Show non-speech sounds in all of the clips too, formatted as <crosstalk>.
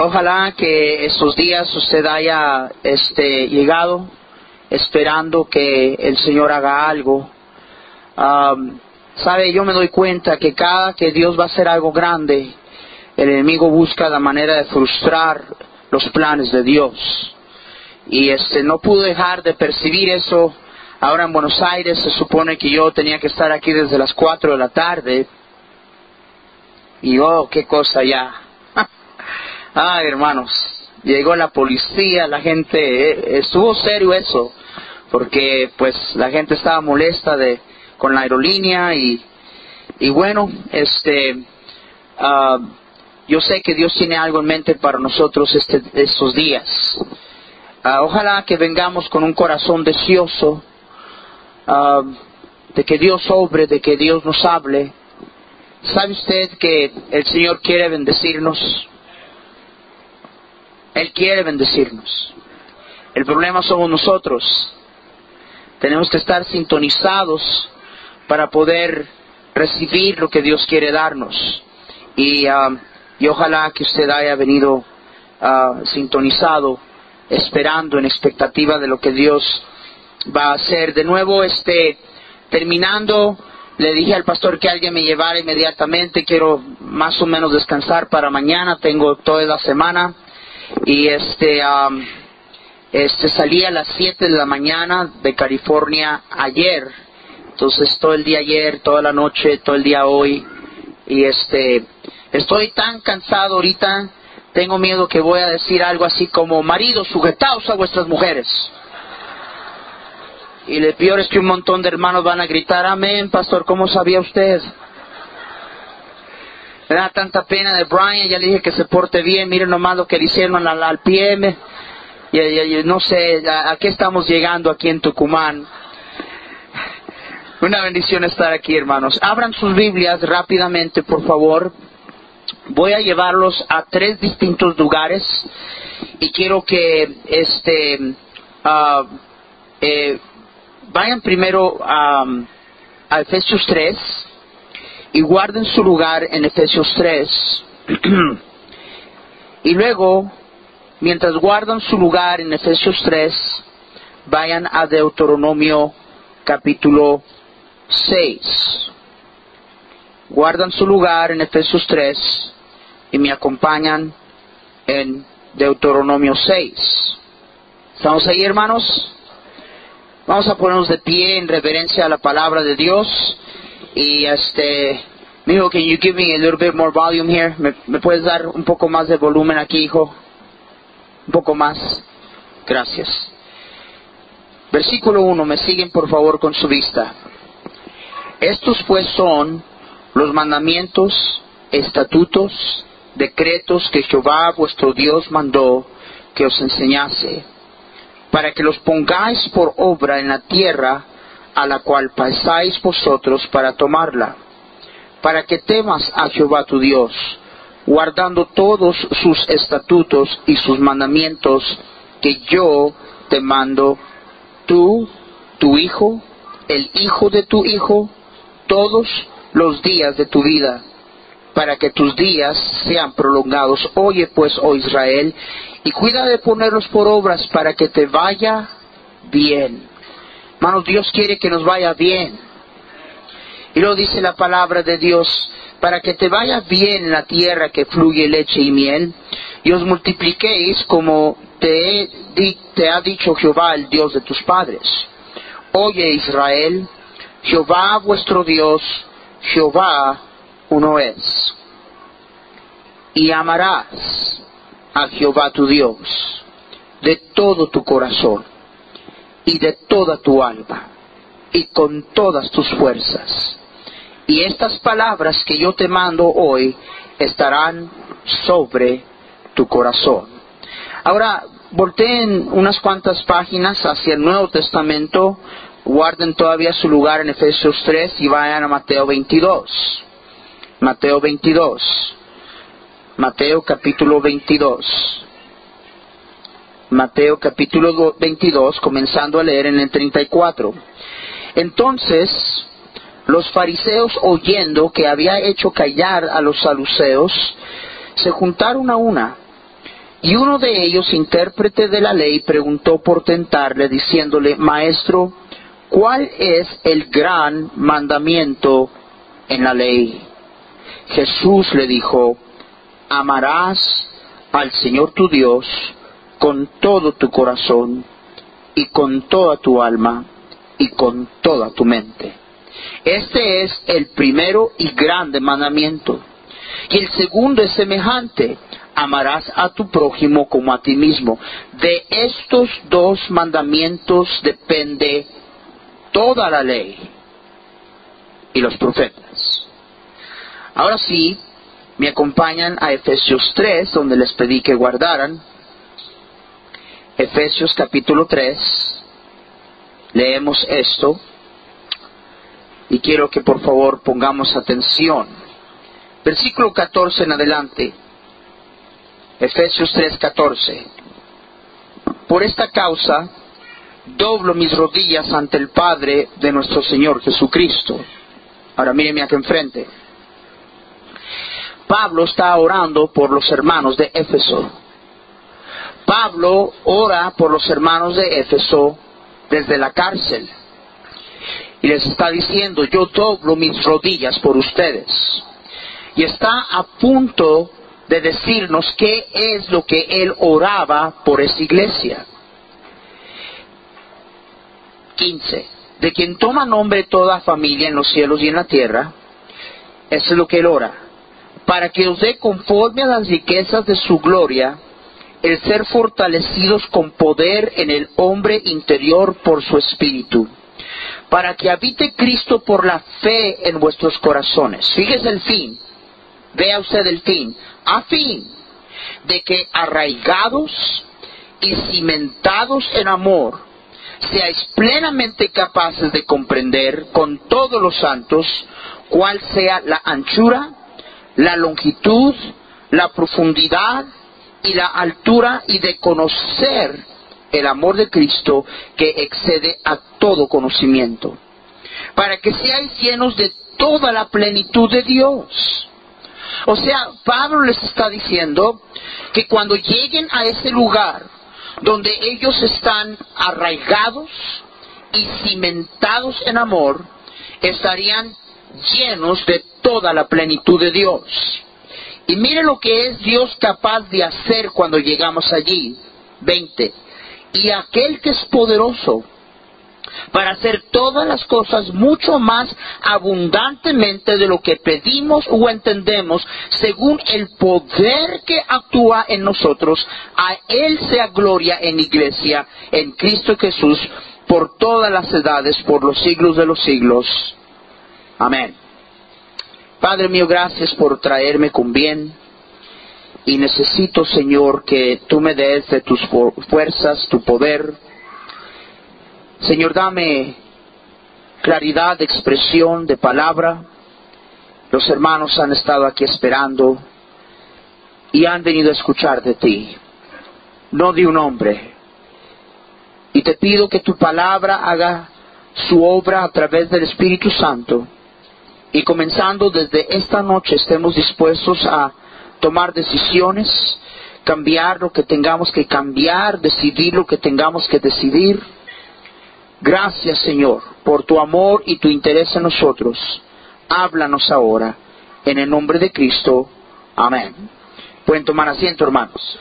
Ojalá que estos días usted haya este, llegado esperando que el Señor haga algo. Sabe, yo me doy cuenta que cada que Dios va a hacer algo grande, el enemigo busca la manera de frustrar los planes de Dios. Y este, no pude dejar de percibir eso. Ahora en Buenos Aires se supone que yo tenía que estar aquí desde las 4 de la tarde. Y oh, qué cosa ya. Ay, hermanos, llegó la policía, la gente, eh, estuvo serio eso, porque pues la gente estaba molesta de con la aerolínea y, y bueno, este, uh, yo sé que Dios tiene algo en mente para nosotros este, estos días. Uh, ojalá que vengamos con un corazón deseoso uh, de que Dios obre, de que Dios nos hable. ¿Sabe usted que el Señor quiere bendecirnos? Él quiere bendecirnos. El problema somos nosotros. Tenemos que estar sintonizados para poder recibir lo que Dios quiere darnos. Y, um, y ojalá que usted haya venido uh, sintonizado, esperando en expectativa de lo que Dios va a hacer. De nuevo, este, terminando, le dije al pastor que alguien me llevara inmediatamente. Quiero más o menos descansar para mañana. Tengo toda la semana. Y este, um, este salí a las 7 de la mañana de California ayer entonces todo el día ayer, toda la noche, todo el día hoy. Y este, estoy tan cansado ahorita, tengo miedo que voy a decir algo así como, maridos, sujetaos a vuestras mujeres. Y lo peor es que un montón de hermanos van a gritar, amén, pastor, ¿cómo sabía usted? Me da tanta pena de Brian, ya le dije que se porte bien, miren nomás lo que le hicieron al, al pie. y, no sé a, qué estamos llegando aquí en Tucumán. Una bendición estar aquí, hermanos. Abran sus Biblias rápidamente, por favor. Voy a llevarlos a tres distintos lugares y quiero que este uh, eh, vayan primero a, a Efesios 3 y guarden su lugar en Efesios 3. <clears throat> y luego, mientras guardan su lugar en Efesios 3, vayan a Deuteronomio capítulo 6. Guardan su lugar en Efesios 3 y me acompañan en Deuteronomio 6. ¿Estamos ahí, hermanos? Vamos a ponernos de pie en reverencia a la palabra de Dios. Y este, hijo, can you give me a little bit more volume here? ¿Me, ¿Me puedes dar un poco más de volumen aquí, hijo? Un poco más. Gracias. Versículo 1, me siguen por favor con su vista. Estos pues son los mandamientos, estatutos, decretos que Jehová vuestro Dios mandó que os enseñase, para que los pongáis por obra en la tierra a la cual pasáis vosotros para tomarla, para que temas a Jehová tu Dios, guardando todos sus estatutos y sus mandamientos que yo te mando, tú, tu hijo, el hijo de tu hijo, todos los días de tu vida, para que tus días sean prolongados. Oye pues, oh Israel, y cuida de ponerlos por obras para que te vaya bien. Dios quiere que nos vaya bien. Y lo dice la palabra de Dios, para que te vaya bien en la tierra que fluye leche y miel, y os multipliquéis como te, te ha dicho Jehová, el Dios de tus padres. Oye Israel, Jehová vuestro Dios, Jehová uno es. Y amarás a Jehová tu Dios de todo tu corazón y de toda tu alma y con todas tus fuerzas. Y estas palabras que yo te mando hoy estarán sobre tu corazón. Ahora, volteen unas cuantas páginas hacia el Nuevo Testamento guarden todavía su lugar en Efesios 3 y vayan a Mateo 22. Mateo 22. Mateo capítulo 22. Mateo capítulo 22, comenzando a leer en el 34. Entonces, los fariseos oyendo que había hecho callar a los saluceos, se juntaron a una Y uno de ellos, intérprete de la ley, preguntó por tentarle, diciéndole, Maestro, ¿cuál es el gran mandamiento en la ley? Jesús le dijo, amarás al Señor tu Dios con todo tu corazón y con toda tu alma y con toda tu mente. Este es el primero y grande mandamiento. Y el segundo es semejante, amarás a tu prójimo como a ti mismo. De estos dos mandamientos depende toda la ley y los profetas. Ahora sí, me acompañan a Efesios 3, donde les pedí que guardaran. Efesios capítulo 3, leemos esto y quiero que por favor pongamos atención. Versículo 14 en adelante. Efesios 3:14. Por esta causa doblo mis rodillas ante el Padre de nuestro Señor Jesucristo. Ahora míreme aquí enfrente. Pablo está orando por los hermanos de Éfeso. Pablo ora por los hermanos de Éfeso desde la cárcel. Y les está diciendo, yo doblo mis rodillas por ustedes. Y está a punto de decirnos qué es lo que él oraba por esa iglesia. 15. De quien toma nombre toda familia en los cielos y en la tierra, es lo que él ora, para que os dé conforme a las riquezas de su gloria el ser fortalecidos con poder en el hombre interior por su espíritu, para que habite Cristo por la fe en vuestros corazones. Fíjese el fin, vea usted el fin, a fin de que arraigados y cimentados en amor, seáis plenamente capaces de comprender con todos los santos cuál sea la anchura, la longitud, la profundidad y la altura y de conocer el amor de Cristo que excede a todo conocimiento, para que seáis llenos de toda la plenitud de Dios. O sea, Pablo les está diciendo que cuando lleguen a ese lugar donde ellos están arraigados y cimentados en amor, estarían llenos de toda la plenitud de Dios. Y mire lo que es Dios capaz de hacer cuando llegamos allí. 20. Y aquel que es poderoso para hacer todas las cosas mucho más abundantemente de lo que pedimos o entendemos, según el poder que actúa en nosotros. A Él sea gloria en iglesia, en Cristo Jesús, por todas las edades, por los siglos de los siglos. Amén. Padre mío, gracias por traerme con bien. Y necesito, Señor, que tú me des de tus fuerzas, tu poder, Señor, dame claridad de expresión, de palabra. Los hermanos han estado aquí esperando y han venido a escuchar de ti, no de un hombre. Y te pido que tu palabra haga su obra a través del Espíritu Santo y comenzando desde esta noche estemos dispuestos a tomar decisiones, cambiar lo que tengamos que cambiar, decidir lo que tengamos que decidir Gracias Señor por tu amor y tu interés en nosotros. Háblanos ahora. En el nombre de Cristo. Amén. Pueden tomar asiento, hermanos.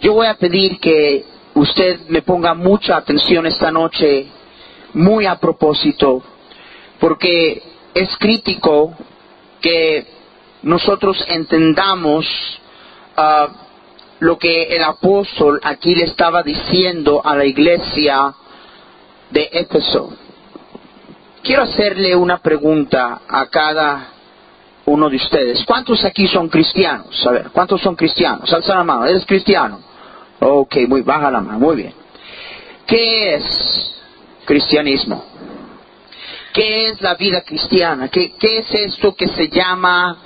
Yo voy a pedir que usted me ponga mucha atención esta noche, muy a propósito, porque es crítico que nosotros entendamos ah, lo que el apóstol aquí le estaba diciendo a la iglesia de Éfeso. Quiero hacerle una pregunta a cada uno de ustedes. ¿Cuántos aquí son cristianos? A ver, ¿cuántos son cristianos? Alza la mano, ¿eres cristiano? Ok, muy baja la mano, muy bien. ¿Qué es cristianismo? ¿Qué es la vida cristiana? ¿Qué, es esto que se llama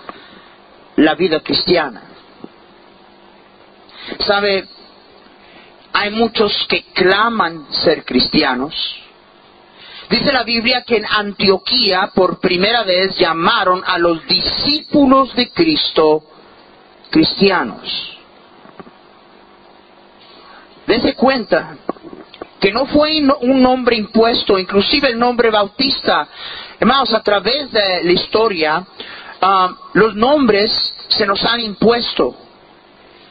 la vida cristiana? ¿Sabe? hay muchos que claman ser cristianos. Dice la Biblia que en Antioquía por primera vez llamaron a los discípulos de Cristo cristianos. Dese cuenta que no fue un nombre impuesto, inclusive el nombre bautista. Hermanos, a través de la historia, ah, los nombres se nos han impuesto.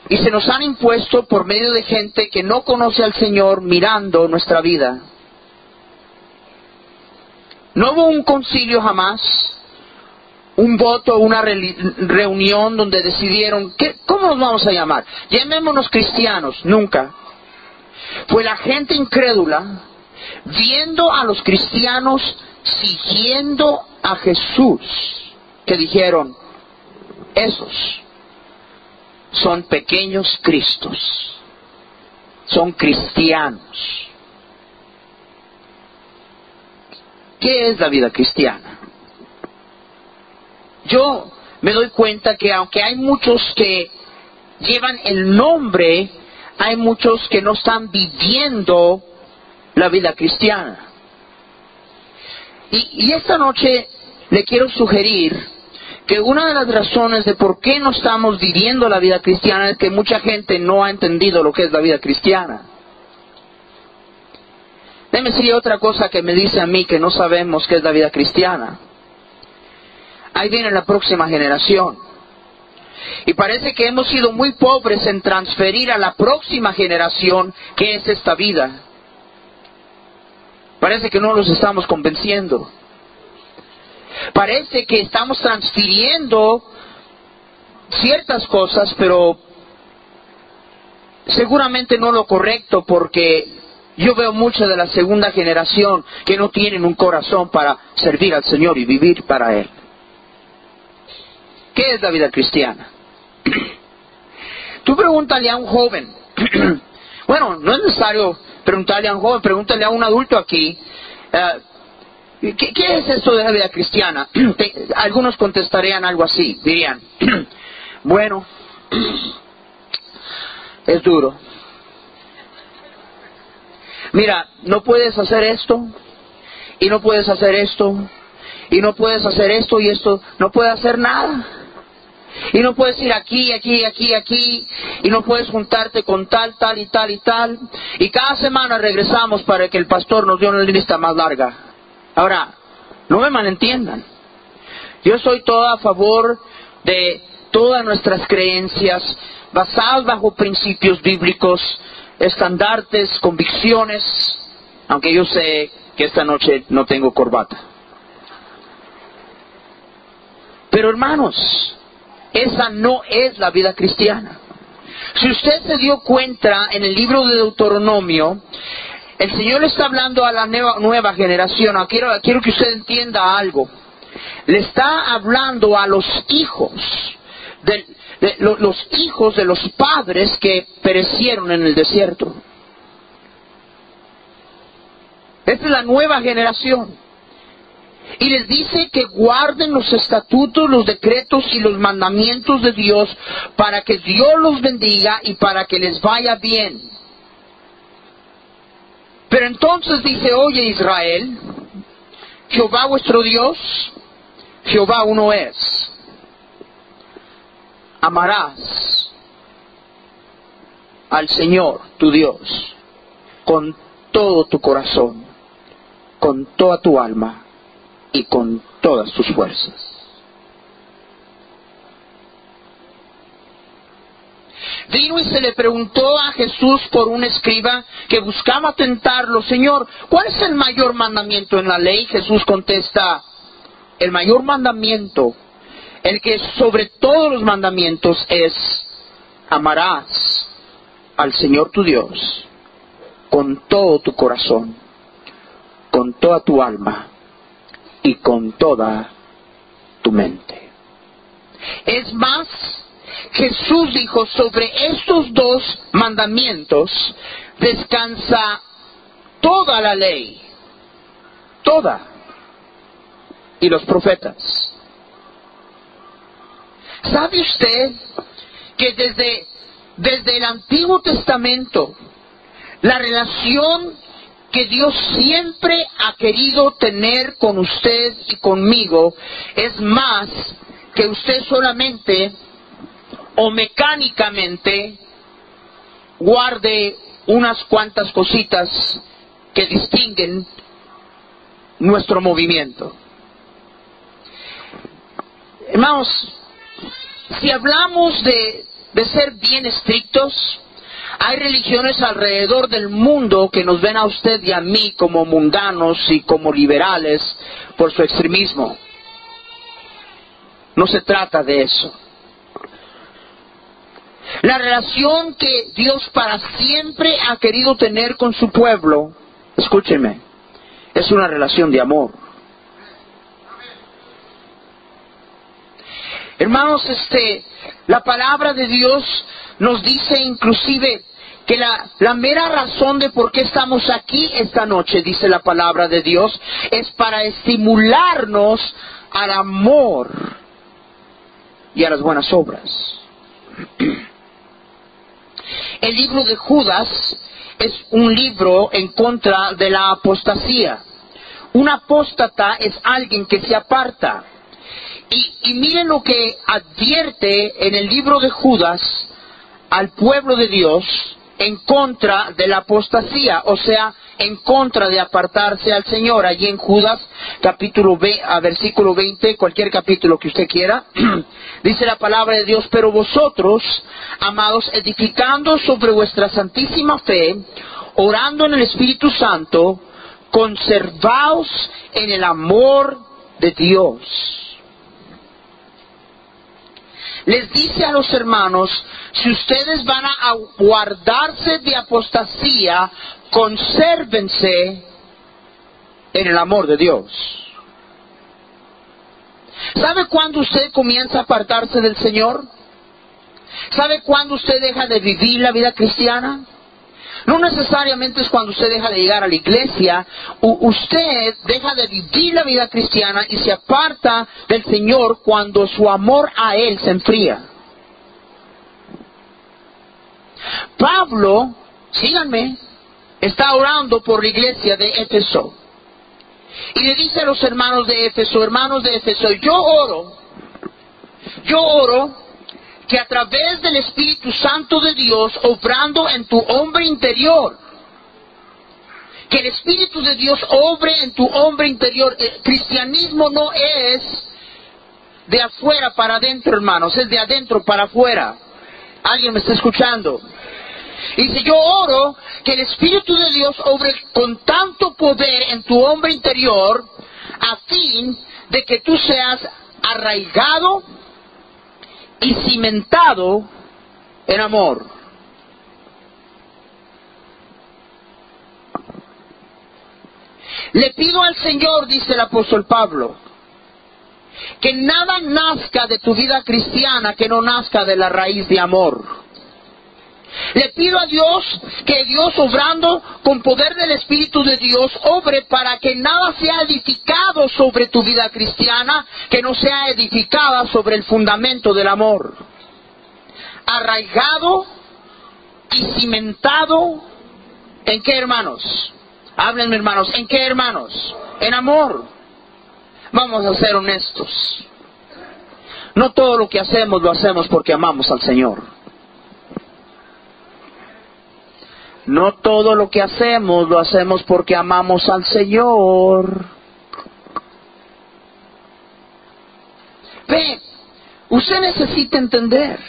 Y se nos han impuesto por medio de gente que no conoce al Señor mirando nuestra vida. No hubo un concilio jamás, un voto, una reunión donde decidieron, ¿qué, ¿cómo nos vamos a llamar? Llamémonos cristianos, nunca. Fue la gente incrédula viendo a los cristianos siguiendo a Jesús que dijeron, esos son pequeños Cristos, son cristianos. ¿Qué es la vida cristiana? Yo me doy cuenta que aunque hay muchos que llevan el nombre, hay muchos que no están viviendo la vida cristiana. Y, esta noche le quiero sugerir que una de las razones de por qué no estamos viviendo la vida cristiana es que mucha gente no ha entendido lo que es la vida cristiana. Déjeme decir otra cosa que me dice a mí que no sabemos qué es la vida cristiana. Ahí viene la próxima generación. Y parece que hemos sido muy pobres en transferir a la próxima generación qué es esta vida. Parece que no los estamos convenciendo. Parece que estamos transfiriendo ciertas cosas, pero seguramente no lo correcto porque yo veo mucha de la segunda generación que no tienen un corazón para servir al Señor y vivir para Él. ¿Qué es la vida cristiana? <coughs> Tú pregúntale a un joven. <coughs> bueno, no es necesario preguntarle a un joven, pregúntale a un adulto aquí. Eh, ¿Qué, es esto de la vida cristiana? <coughs> algunos contestarían algo así, dirían, bueno, es duro. Mira, no puedes hacer esto, y no puedes hacer esto, y no puedes hacer esto y esto, no puedes hacer nada. Y no puedes ir aquí, aquí, aquí, aquí, y no puedes juntarte con tal, tal y tal y tal. Y cada semana regresamos para que el pastor nos dé una lista más larga. Ahora, no me malentiendan. Yo soy todo a favor de todas nuestras creencias basadas bajo principios bíblicos, estandartes, convicciones, aunque yo sé que esta noche no tengo corbata. Pero hermanos, esa no es la vida cristiana. Si usted se dio cuenta en el libro de Deuteronomio, el Señor está hablando a la nueva, generación. Ah, quiero, que usted entienda algo. Le está hablando a los hijos, de, los hijos de los padres que perecieron en el desierto. Esta es la nueva generación. Y les dice que guarden los estatutos, los decretos y los mandamientos de Dios para que Dios los bendiga y para que les vaya bien. Pero entonces dice, oye Israel, Jehová vuestro Dios, Jehová uno es. Amarás al Señor, tu Dios, con todo tu corazón, con toda tu alma y con todas tus fuerzas. Vino y se le preguntó a Jesús por un escriba que buscaba tentarlo, Señor, ¿cuál es el mayor mandamiento en la ley? Jesús contesta, el mayor mandamiento, el que sobre todos los mandamientos es, amarás al Señor tu Dios con todo tu corazón, con toda tu alma y con toda tu mente. Es más, Jesús dijo, sobre estos dos mandamientos descansa toda la ley, toda, y los profetas. ¿Sabe usted que desde, desde el Antiguo Testamento la relación que Dios siempre ha querido tener con usted y conmigo es más que usted solamente o mecánicamente guarde unas cuantas cositas que distinguen nuestro movimiento. Hermanos, si hablamos de, de ser bien estrictos, hay religiones alrededor del mundo que nos ven a usted y a mí como mundanos y como liberales por su extremismo. No se trata de eso. La relación que Dios para siempre ha querido tener con su pueblo, escúcheme, es una relación de amor. Hermanos, este, la palabra de Dios nos dice inclusive que la, la, mera razón de por qué estamos aquí esta noche, dice la palabra de Dios, es para estimularnos al amor y a las buenas obras. <clears throat> El libro de Judas es un libro en contra de la apostasía. Un apóstata es alguien que se aparta. Y, y miren lo que advierte en el libro de Judas al pueblo de Dios en contra de la apostasía, o sea, en contra de apartarse al Señor. Allí en Judas, capítulo a versículo 20, cualquier capítulo que usted quiera, <clears throat> dice la palabra de Dios, pero vosotros, amados, edificando sobre vuestra santísima fe, orando en el Espíritu Santo, conservaos en el amor de Dios. Les dice a los hermanos, si ustedes van a guardarse de apostasía, consérvense en el amor de Dios. ¿Sabe cuándo usted comienza a apartarse del Señor? ¿Sabe cuándo usted deja de vivir la vida cristiana? No necesariamente es cuando usted deja de llegar a la iglesia, usted deja de vivir la vida cristiana y se aparta del Señor cuando su amor a Él se enfría. Pablo, síganme, está orando por la iglesia de Éfeso. Y le dice a los hermanos de Éfeso, hermanos de Éfeso, yo oro, yo oro que a través del Espíritu Santo de Dios, obrando en tu hombre interior, que el Espíritu de Dios obre en tu hombre interior. El cristianismo no es de afuera para adentro, hermanos, es de adentro para afuera. ¿Alguien me está escuchando? Y si yo oro que el Espíritu de Dios obre con tanto poder en tu hombre interior, a fin de que tú seas arraigado y cimentado en amor. Le pido al Señor, dice el apóstol Pablo, que nada nazca de tu vida cristiana que no nazca de la raíz de amor. Le pido a Dios que Dios obrando con poder del Espíritu de Dios obre para que nada sea edificado sobre tu vida cristiana que no sea edificada sobre el fundamento del amor. Arraigado y cimentado en qué hermanos? Háblenme hermanos, ¿en qué hermanos? En amor. Vamos a ser honestos. No todo lo que hacemos lo hacemos porque amamos al Señor. No todo lo que hacemos lo hacemos porque amamos al Señor. Ve, usted necesita entender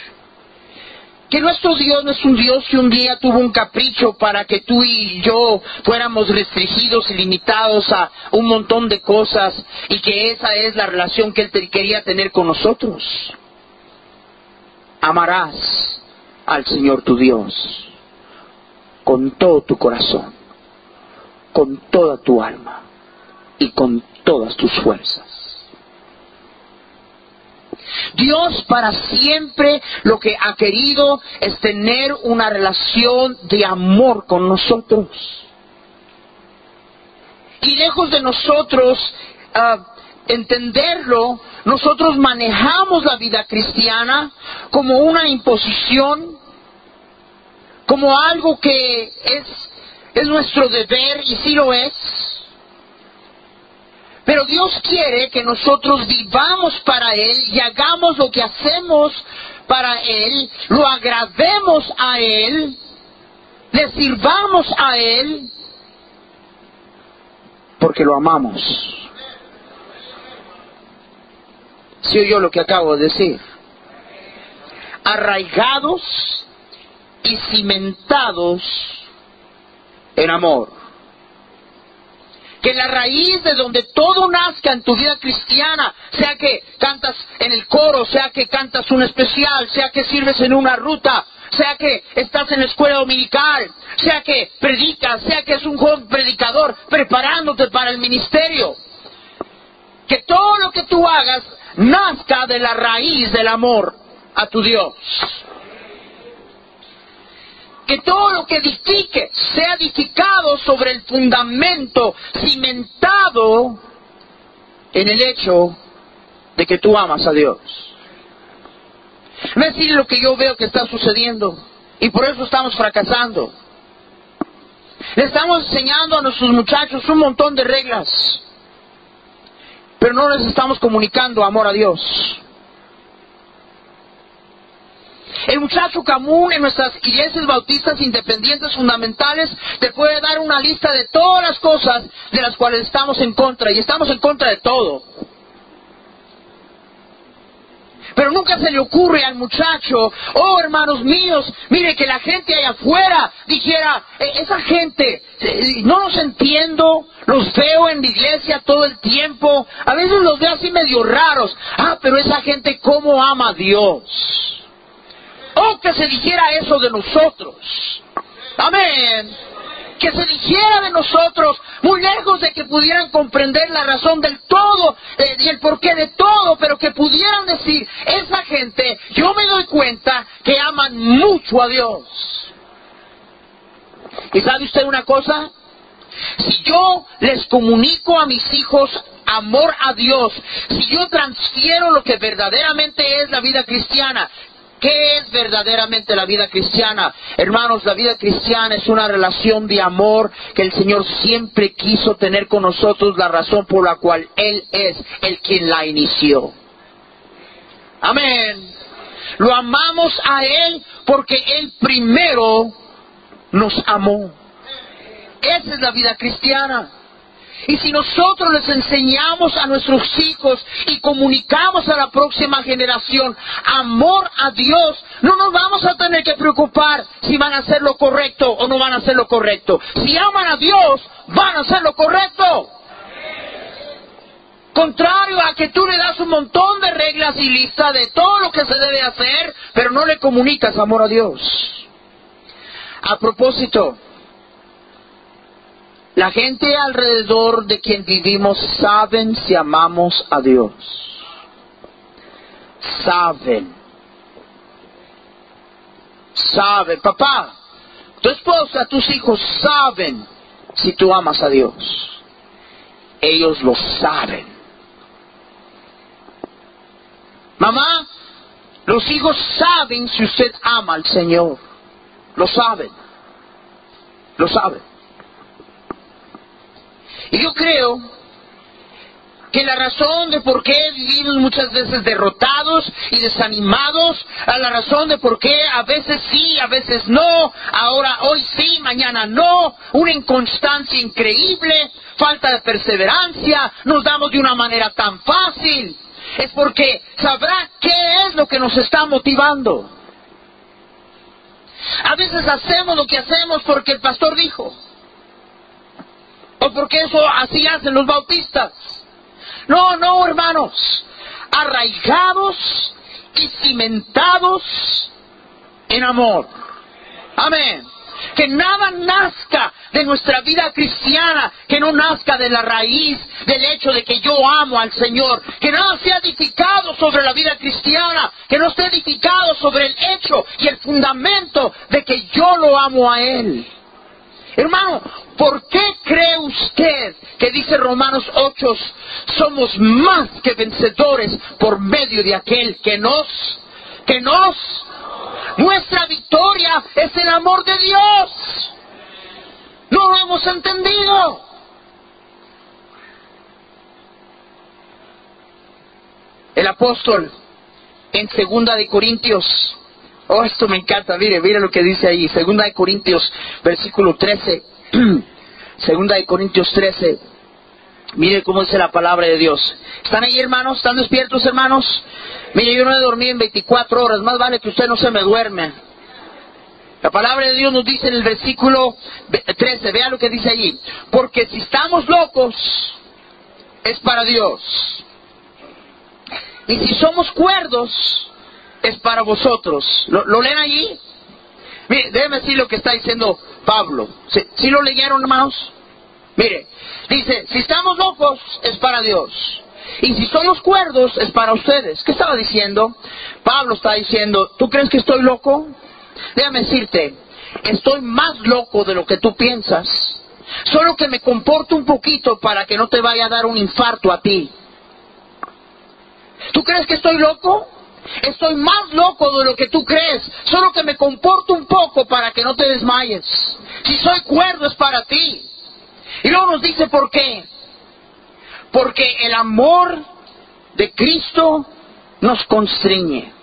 que nuestro Dios no es un Dios que un día tuvo un capricho para que tú y yo fuéramos restringidos y limitados a un montón de cosas y que esa es la relación que Él quería tener con nosotros. Amarás al Señor tu Dios con todo tu corazón, con toda tu alma y con todas tus fuerzas. Dios para siempre lo que ha querido es tener una relación de amor con nosotros. Y lejos de nosotros uh, entenderlo, nosotros manejamos la vida cristiana como una imposición, como algo que es, es nuestro deber y sí lo es. Pero Dios quiere que nosotros vivamos para Él y hagamos lo que hacemos para Él, lo agrademos a Él le sirvamos a Él porque lo amamos. ¿Sí oyó lo que acabo de decir? Arraigados y cimentados en amor. Que la raíz de donde todo nazca en tu vida cristiana, sea que cantas en el coro, sea que cantas un especial, sea que sirves en una ruta, sea que estás en la escuela dominical, sea que predicas, sea que es un joven predicador preparándote para el ministerio. Que todo lo que tú hagas nazca de la raíz del amor a tu Dios. Que todo lo que edifique sea edificado sobre el fundamento cimentado en el hecho de que tú amas a Dios. Es decir lo que yo veo que está sucediendo y por eso estamos fracasando. Le estamos enseñando a nuestros muchachos un montón de reglas, pero no les estamos comunicando amor a Dios. El muchacho común en nuestras iglesias bautistas independientes fundamentales te puede dar una lista de todas las cosas de las cuales estamos en contra y estamos en contra de todo. Pero nunca se le ocurre al muchacho, oh hermanos míos, mire que la gente allá afuera dijera, e, esa gente, e, no los entiendo, los veo en la iglesia todo el tiempo, a veces los veo así medio raros, ah, pero esa gente cómo ama a Dios. Oh, que se dijera eso de nosotros. Amén que se dijera de nosotros, muy lejos de que pudieran comprender la razón del todo eh, y el porqué de todo, pero que pudieran decir, esa gente, yo me doy cuenta que aman mucho a Dios. ¿Y sabe usted una cosa? Si yo les comunico a mis hijos amor a Dios, si yo transfiero lo que verdaderamente es la vida cristiana, ¿Qué es verdaderamente la vida cristiana? Hermanos, la vida cristiana es una relación de amor que el Señor siempre quiso tener con nosotros, la razón por la cual Él es el quien la inició. Amén. Lo amamos a Él porque Él primero nos amó. Esa es la vida cristiana. Y si nosotros les enseñamos a nuestros hijos y comunicamos a la próxima generación amor a Dios, no nos vamos a tener que preocupar si van a hacer lo correcto o no van a hacer lo correcto. Si aman a Dios, van a hacer lo correcto. Contrario a que tú le das un montón de reglas y lista de todo lo que se debe hacer, pero no le comunicas amor a Dios. A propósito, la gente alrededor de quien vivimos saben si amamos a Dios. Saben. Saben. Papá, tu esposa, tus hijos saben si tú amas a Dios. Ellos lo saben. Mamá, los hijos saben si usted ama al Señor. Lo saben. Lo saben. Y yo creo que la razón de por qué vivimos muchas veces derrotados y desanimados, a la razón de por qué a veces sí, a veces no, ahora hoy sí, mañana no, una inconstancia increíble, falta de perseverancia, nos damos de una manera tan fácil, es porque sabrá qué es lo que nos está motivando. A veces hacemos lo que hacemos porque el pastor dijo o porque eso así hacen los bautistas. No, no, hermanos, arraigados y cimentados en amor. Amén. Que nada nazca de nuestra vida cristiana, que no nazca de la raíz del hecho de que yo amo al Señor, que nada sea edificado sobre la vida cristiana, que no esté edificado sobre el hecho y el fundamento de que yo lo amo a Él. Hermano, ¿por qué cree usted que dice Romanos 8, somos más que vencedores por medio de aquel que nos, que nos, nuestra victoria es el amor de Dios? No lo hemos entendido. El apóstol en segunda de Corintios Oh, esto me encanta. Mire, mire lo que dice ahí. Segunda de Corintios, versículo 13. <clears throat> Segunda de Corintios 13. Mire cómo dice la palabra de Dios. ¿Están ahí, hermanos? ¿Están despiertos, hermanos? Mire, yo no he dormido en 24 horas. Más vale que usted no se me duerme. La palabra de Dios nos dice en el versículo 13, vea lo que dice allí. Porque si estamos locos, es para Dios. Y si somos cuerdos, es para vosotros. ¿Lo, leen allí? Mire, déjeme decir lo que está diciendo Pablo. ¿Sí, lo leyeron, hermanos? Mire, dice, si estamos locos, es para Dios. Y si somos cuerdos, es para ustedes. ¿Qué estaba diciendo? Pablo está diciendo, ¿tú crees que estoy loco? Déjame decirte, estoy más loco de lo que tú piensas. Solo que me comporto un poquito para que no te vaya a dar un infarto a ti. ¿Tú crees que estoy loco? Estoy más loco de lo que tú crees. Solo que me comporto un poco para que no te desmayes. Si soy cuerdo es para ti. Y luego nos dice por qué. Porque el amor de Cristo nos constriñe.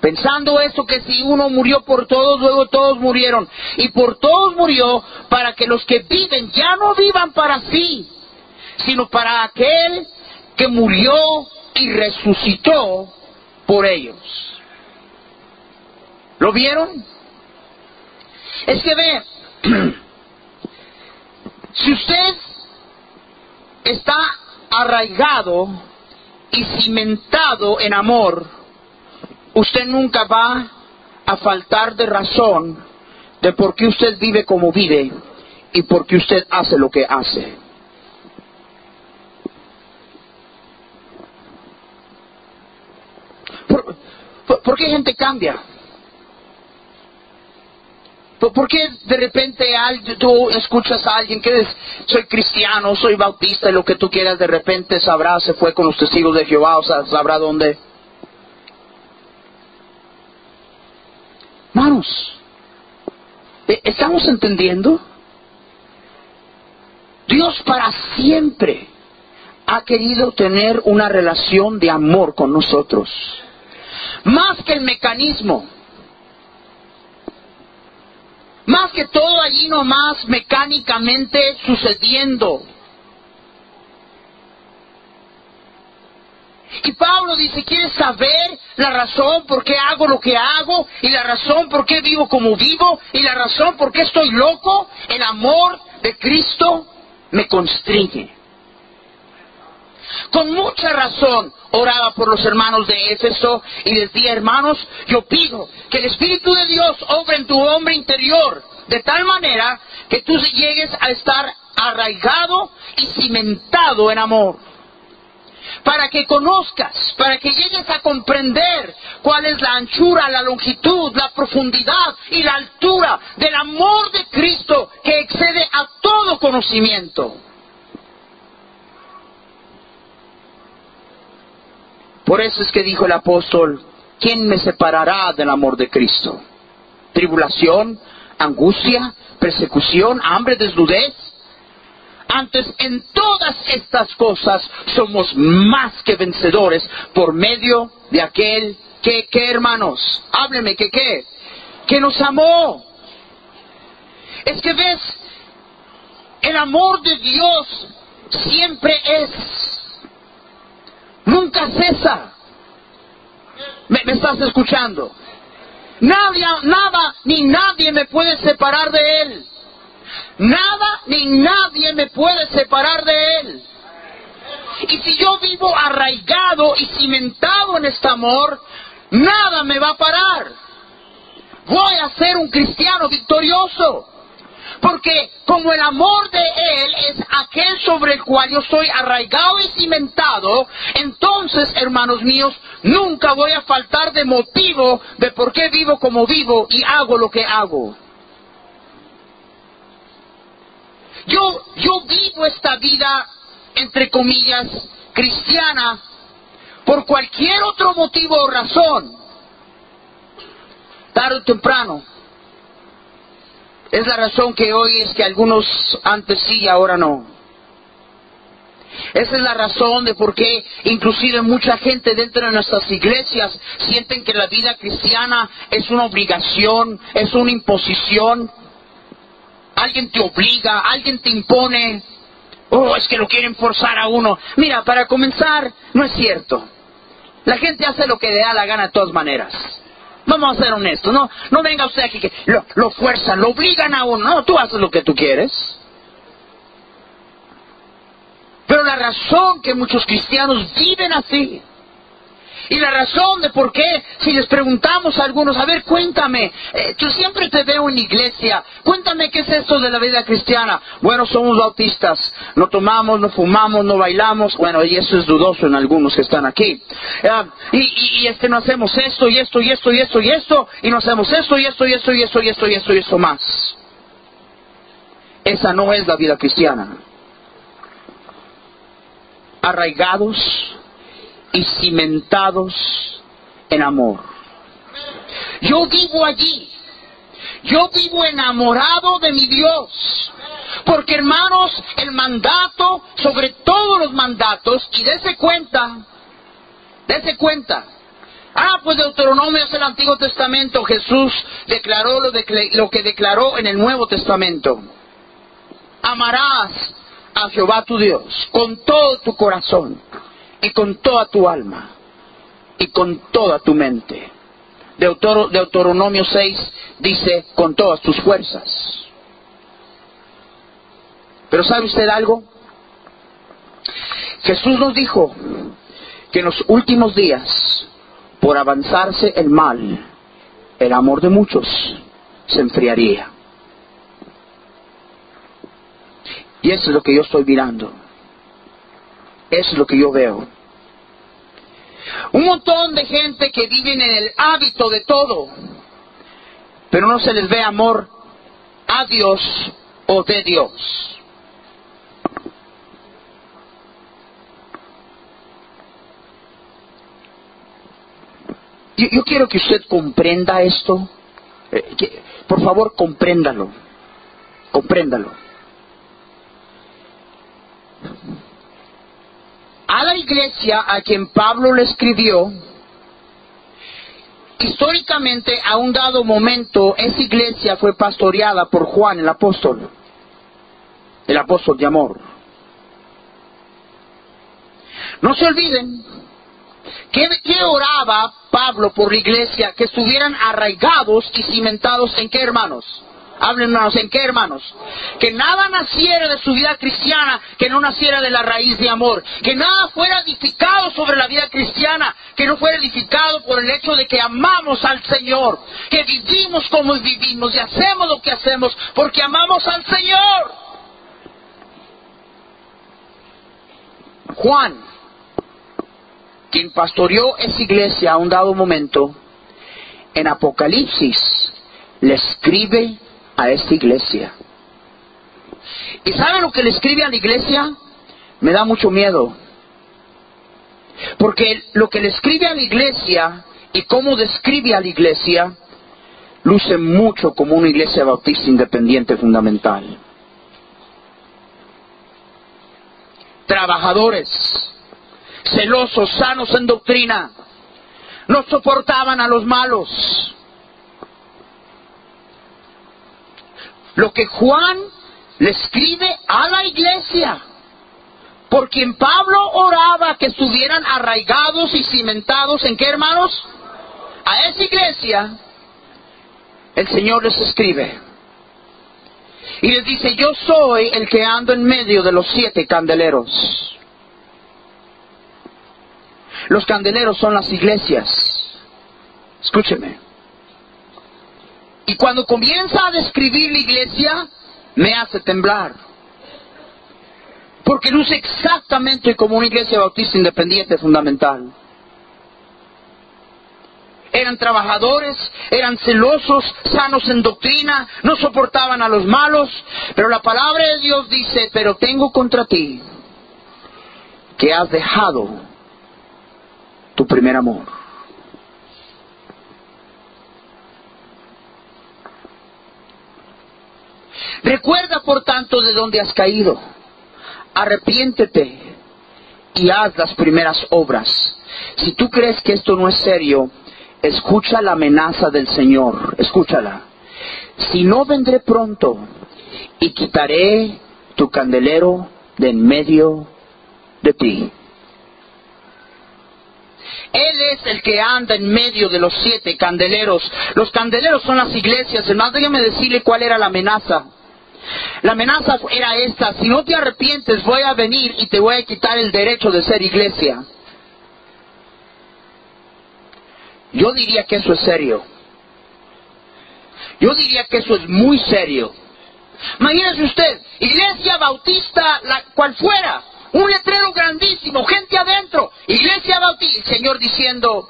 Pensando esto que si uno murió por todos, luego todos murieron. Y por todos murió para que los que viven ya no vivan para sí, sino para aquel que murió y resucitó por ellos. ¿Lo vieron? Es que ve, <clears throat> si usted está arraigado y cimentado en amor, usted nunca va a faltar de razón de por qué usted vive como vive y por qué usted hace lo que hace. ¿Por, qué gente cambia? ¿Por, qué de repente tú escuchas a alguien que es, soy cristiano, soy bautista y lo que tú quieras, de repente sabrá, se fue con los testigos de Jehová, o sea, sabrá dónde? Manos, ¿e-, ¿estamos entendiendo? Dios para siempre ha querido tener una relación de amor con nosotros más que el mecanismo, más que todo allí nomás mecánicamente sucediendo. Y Pablo dice, ¿quieres saber la razón por qué hago lo que hago? Y la razón por qué vivo como vivo? Y la razón por qué estoy loco? El amor de Cristo me constriñe. Con mucha razón oraba por los hermanos de Éfeso y decía, hermanos, yo pido que el Espíritu de Dios obre en tu hombre interior de tal manera que tú llegues a estar arraigado y cimentado en amor. Para que conozcas, para que llegues a comprender cuál es la anchura, la longitud, la profundidad y la altura del amor de Cristo que excede a todo conocimiento Por eso es que dijo el apóstol, ¿quién me separará del amor de Cristo? ¿Tribulación, angustia, persecución, hambre, desnudez? Antes, en todas estas cosas somos más que vencedores por medio de aquel que, ¿qué hermanos? Hábleme, que qué? Que nos amó. Es que ves, el amor de Dios siempre es Nunca cesa. ¿Me, estás escuchando? Nadie, nada ni nadie me puede separar de Él. Nada ni nadie me puede separar de Él. Y si yo vivo arraigado y cimentado en este amor, nada me va a parar. Voy a ser un cristiano victorioso. Porque como el amor de Él es aquel sobre el cual yo estoy arraigado y cimentado, entonces, hermanos míos, nunca voy a faltar de motivo de por qué vivo como vivo y hago lo que hago. Yo, yo vivo esta vida, entre comillas, cristiana, por cualquier otro motivo o razón, tarde o temprano, es la razón que hoy es que algunos antes sí y ahora no. Esa es la razón de por qué inclusive mucha gente dentro de nuestras iglesias sienten que la vida cristiana es una obligación, es una imposición. Alguien te obliga, alguien te impone. Oh, es que lo quieren forzar a uno. Mira, para comenzar, no es cierto. La gente hace lo que le da la gana de todas maneras. Vamos a ser honestos, no, no venga usted aquí que lo, lo fuerzan, lo obligan a uno. No, tú haces lo que tú quieres. Pero la razón que muchos cristianos viven así, y la razón de por qué, si les preguntamos a algunos, a ver, cuéntame, eh, yo siempre te veo en iglesia, cuéntame qué es esto de la vida cristiana. Bueno, somos bautistas, no tomamos, no fumamos, no bailamos, bueno, y eso es dudoso en algunos que están aquí. Ah, y, y, y, este no hacemos esto, y esto, y esto, y esto, y esto, y no hacemos esto, y esto, y esto, y esto, y esto, y esto, y esto más. Esa no es la vida cristiana arraigados y cimentados en amor. Yo vivo allí. Yo vivo enamorado de mi Dios. Porque hermanos, el mandato sobre todos los mandatos, y dése cuenta, dése cuenta. Ah, pues Deuteronomio es el Antiguo Testamento. Jesús declaró lo, lo que declaró en el Nuevo Testamento. Amarás a Jehová tu Dios con todo tu corazón y con toda tu alma y con toda tu mente. Deuteronomio 6 dice con todas tus fuerzas. Pero ¿sabe usted algo? Jesús nos dijo que en los últimos días, por avanzarse el mal, el amor de muchos se enfriaría. Y eso es lo que yo estoy mirando. Es lo que yo veo. Un montón de gente que viven en el hábito de todo, pero no se les ve amor a Dios o de Dios. Yo, quiero que usted comprenda esto. Eh, por favor, compréndalo. Compréndalo. A la iglesia a quien Pablo le escribió, históricamente a un dado momento esa iglesia fue pastoreada por Juan el apóstol, el apóstol de amor. No se olviden que, que oraba Pablo por la iglesia, que estuvieran arraigados y cimentados en qué hermanos? Háblenos en qué, hermanos. Que nada naciera de su vida cristiana que no naciera de la raíz de amor. Que nada fuera edificado sobre la vida cristiana que no fuera edificado por el hecho de que amamos al Señor. Que vivimos como vivimos y hacemos lo que hacemos porque amamos al Señor. Juan, quien pastoreó esa iglesia a un dado momento, en Apocalipsis le escribe a esta iglesia. ¿Y sabe lo que le escribe a la iglesia? Me da mucho miedo. Porque lo que le escribe a la iglesia y cómo describe a la iglesia luce mucho como una iglesia bautista independiente fundamental. Trabajadores, celosos, sanos en doctrina, no soportaban a los malos, lo que Juan le escribe a la iglesia, por quien Pablo oraba que estuvieran arraigados y cimentados en qué hermanos? A esa iglesia, el Señor les escribe. Y les dice, yo soy el que ando en medio de los siete candeleros. Los candeleros son las iglesias. Escúcheme. Y cuando comienza a describir la iglesia, me hace temblar. Porque luce exactamente como una iglesia bautista independiente fundamental. Eran trabajadores, eran celosos, sanos en doctrina, no soportaban a los malos, pero la palabra de Dios dice, pero tengo contra ti que has dejado tu primer amor. Recuerda, por tanto, de dónde has caído. Arrepiéntete y haz las primeras obras. Si tú crees que esto no es serio, escucha la amenaza del Señor, escúchala. Si no vendré pronto y quitaré tu candelero de en medio de ti. Él es el que anda en medio de los siete candeleros. Los candeleros son las iglesias. Hermano, déjame decirle cuál era la amenaza. La amenaza era esta, si no te arrepientes voy a venir y te voy a quitar el derecho de ser iglesia. Yo diría que eso es serio. Yo diría que eso es muy serio. Imagínese usted, iglesia bautista, la cual fuera, un letrero grandísimo, gente adentro, iglesia bautista, el Señor diciendo,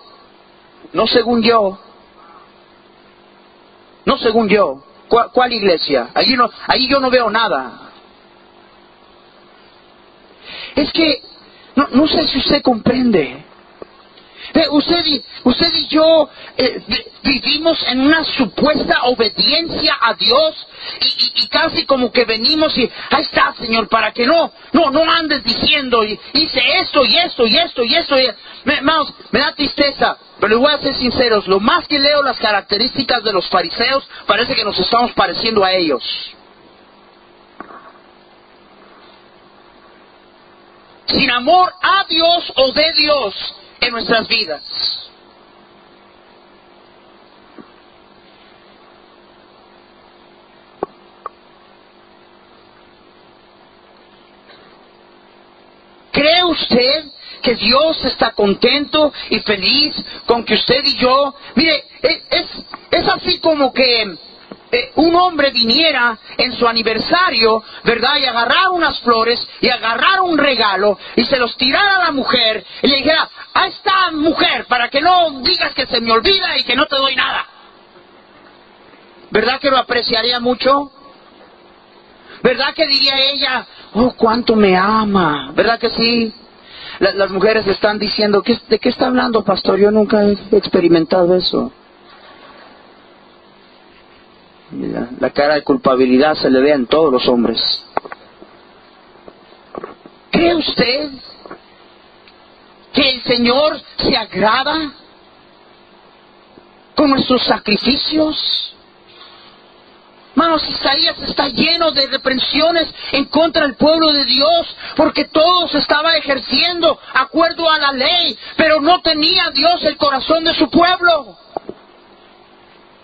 no según yo, no según yo, ¿cuál, iglesia? Allí, no, allí yo no veo nada. Es que, no, no sé si usted comprende, usted, y, usted y yo eh, vivimos en una supuesta obediencia a Dios y, casi como que venimos y ahí está, Señor, para que no, no, no andes diciendo y hice esto y esto y esto y esto. Y, me, me da tristeza, pero les voy a ser sinceros, lo más que leo las características de los fariseos, parece que nos estamos pareciendo a ellos. Sin amor a Dios o de Dios, en nuestras vidas. ¿Cree usted que Dios está contento y feliz con que usted y yo, mire, es, es así como que eh, un hombre viniera en su aniversario, ¿verdad? Y agarrar unas flores y agarrar un regalo y se los tirara a la mujer y le dijera, a esta mujer, para que no digas que se me olvida y que no te doy nada. ¿Verdad que lo apreciaría mucho? ¿Verdad que diría ella, oh, cuánto me ama? ¿Verdad que sí? las mujeres están diciendo, ¿de qué está hablando, pastor? Yo nunca he experimentado eso. La cara de culpabilidad se le ve en todos los hombres. ¿Cree usted que el Señor se agrada con nuestros sacrificios? Manos, Isaías está lleno de reprensiones en contra del pueblo de Dios, porque todos estaban ejerciendo acuerdo a la ley, pero no tenía Dios el corazón de su pueblo.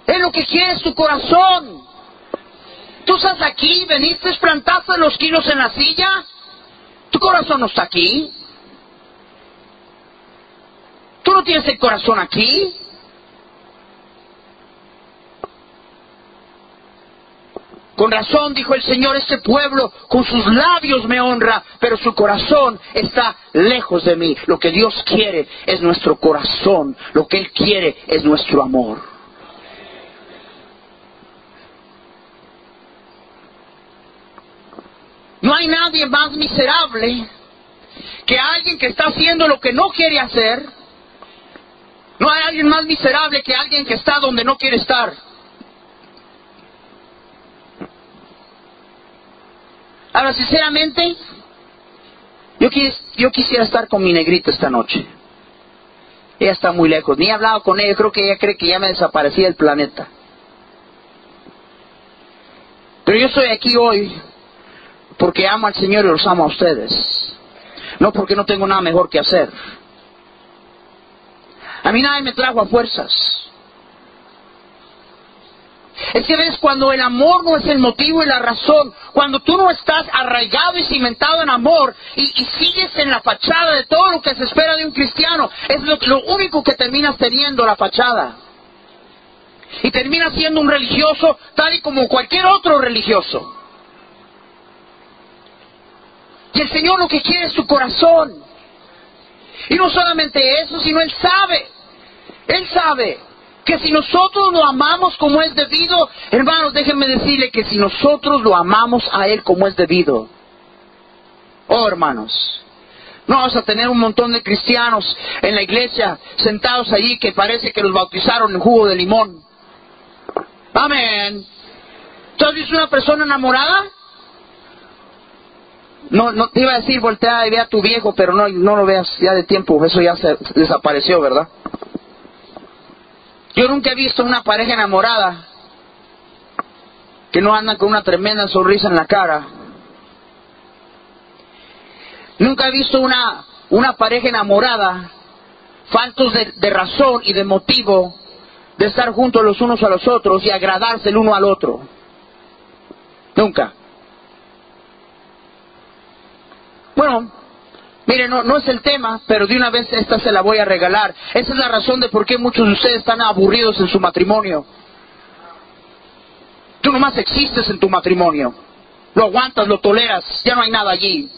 Es lo que quiere tu corazón. Tú estás aquí, veniste, plantaste los kilos en la silla. Tu corazón no está aquí. Tú no tienes el corazón aquí. Con razón dijo el Señor, este pueblo con sus labios me honra, pero su corazón está lejos de mí. Lo que Dios quiere es nuestro corazón, lo que Él quiere es nuestro amor. No hay nadie más miserable que alguien que está haciendo lo que no quiere hacer. No hay alguien más miserable que alguien que está donde no quiere estar. Ahora, sinceramente, yo, quisiera estar con mi negrita esta noche. Ella está muy lejos. Ni he hablado con ella. Creo que ella cree que ya me desaparecí del planeta. Pero yo estoy aquí hoy porque amo al Señor y los amo a ustedes. No porque no tengo nada mejor que hacer. A mí nadie me trajo a fuerzas. Es que ves cuando el amor no es el motivo y la razón, cuando tú no estás arraigado y cimentado en amor y, sigues en la fachada de todo lo que se espera de un cristiano, es lo, lo único que terminas teniendo la fachada. Y terminas siendo un religioso tal y como cualquier otro religioso. Y el Señor lo que quiere es tu corazón. Y no solamente eso, sino Él sabe. Él sabe que si nosotros lo amamos como es debido, hermanos, déjenme decirle que si nosotros lo amamos a Él como es debido, oh hermanos, no vamos a tener un montón de cristianos en la iglesia sentados allí que parece que los bautizaron en jugo de limón. Amén. ¿Tú has visto una persona enamorada? No, no te iba a decir voltea y ve a tu viejo, pero no, no lo veas ya de tiempo, eso ya se desapareció, ¿verdad? Yo nunca he visto una pareja enamorada que no andan con una tremenda sonrisa en la cara. Nunca he visto una, una pareja enamorada faltos de, de razón y de motivo de estar juntos los unos a los otros y agradarse el uno al otro. Nunca. Bueno, mire, no, no es el tema, pero de una vez esta se la voy a regalar. Esa es la razón de por qué muchos de ustedes están aburridos en su matrimonio. Tú nomás existes en tu matrimonio. Lo aguantas, lo toleras, ya no hay nada allí.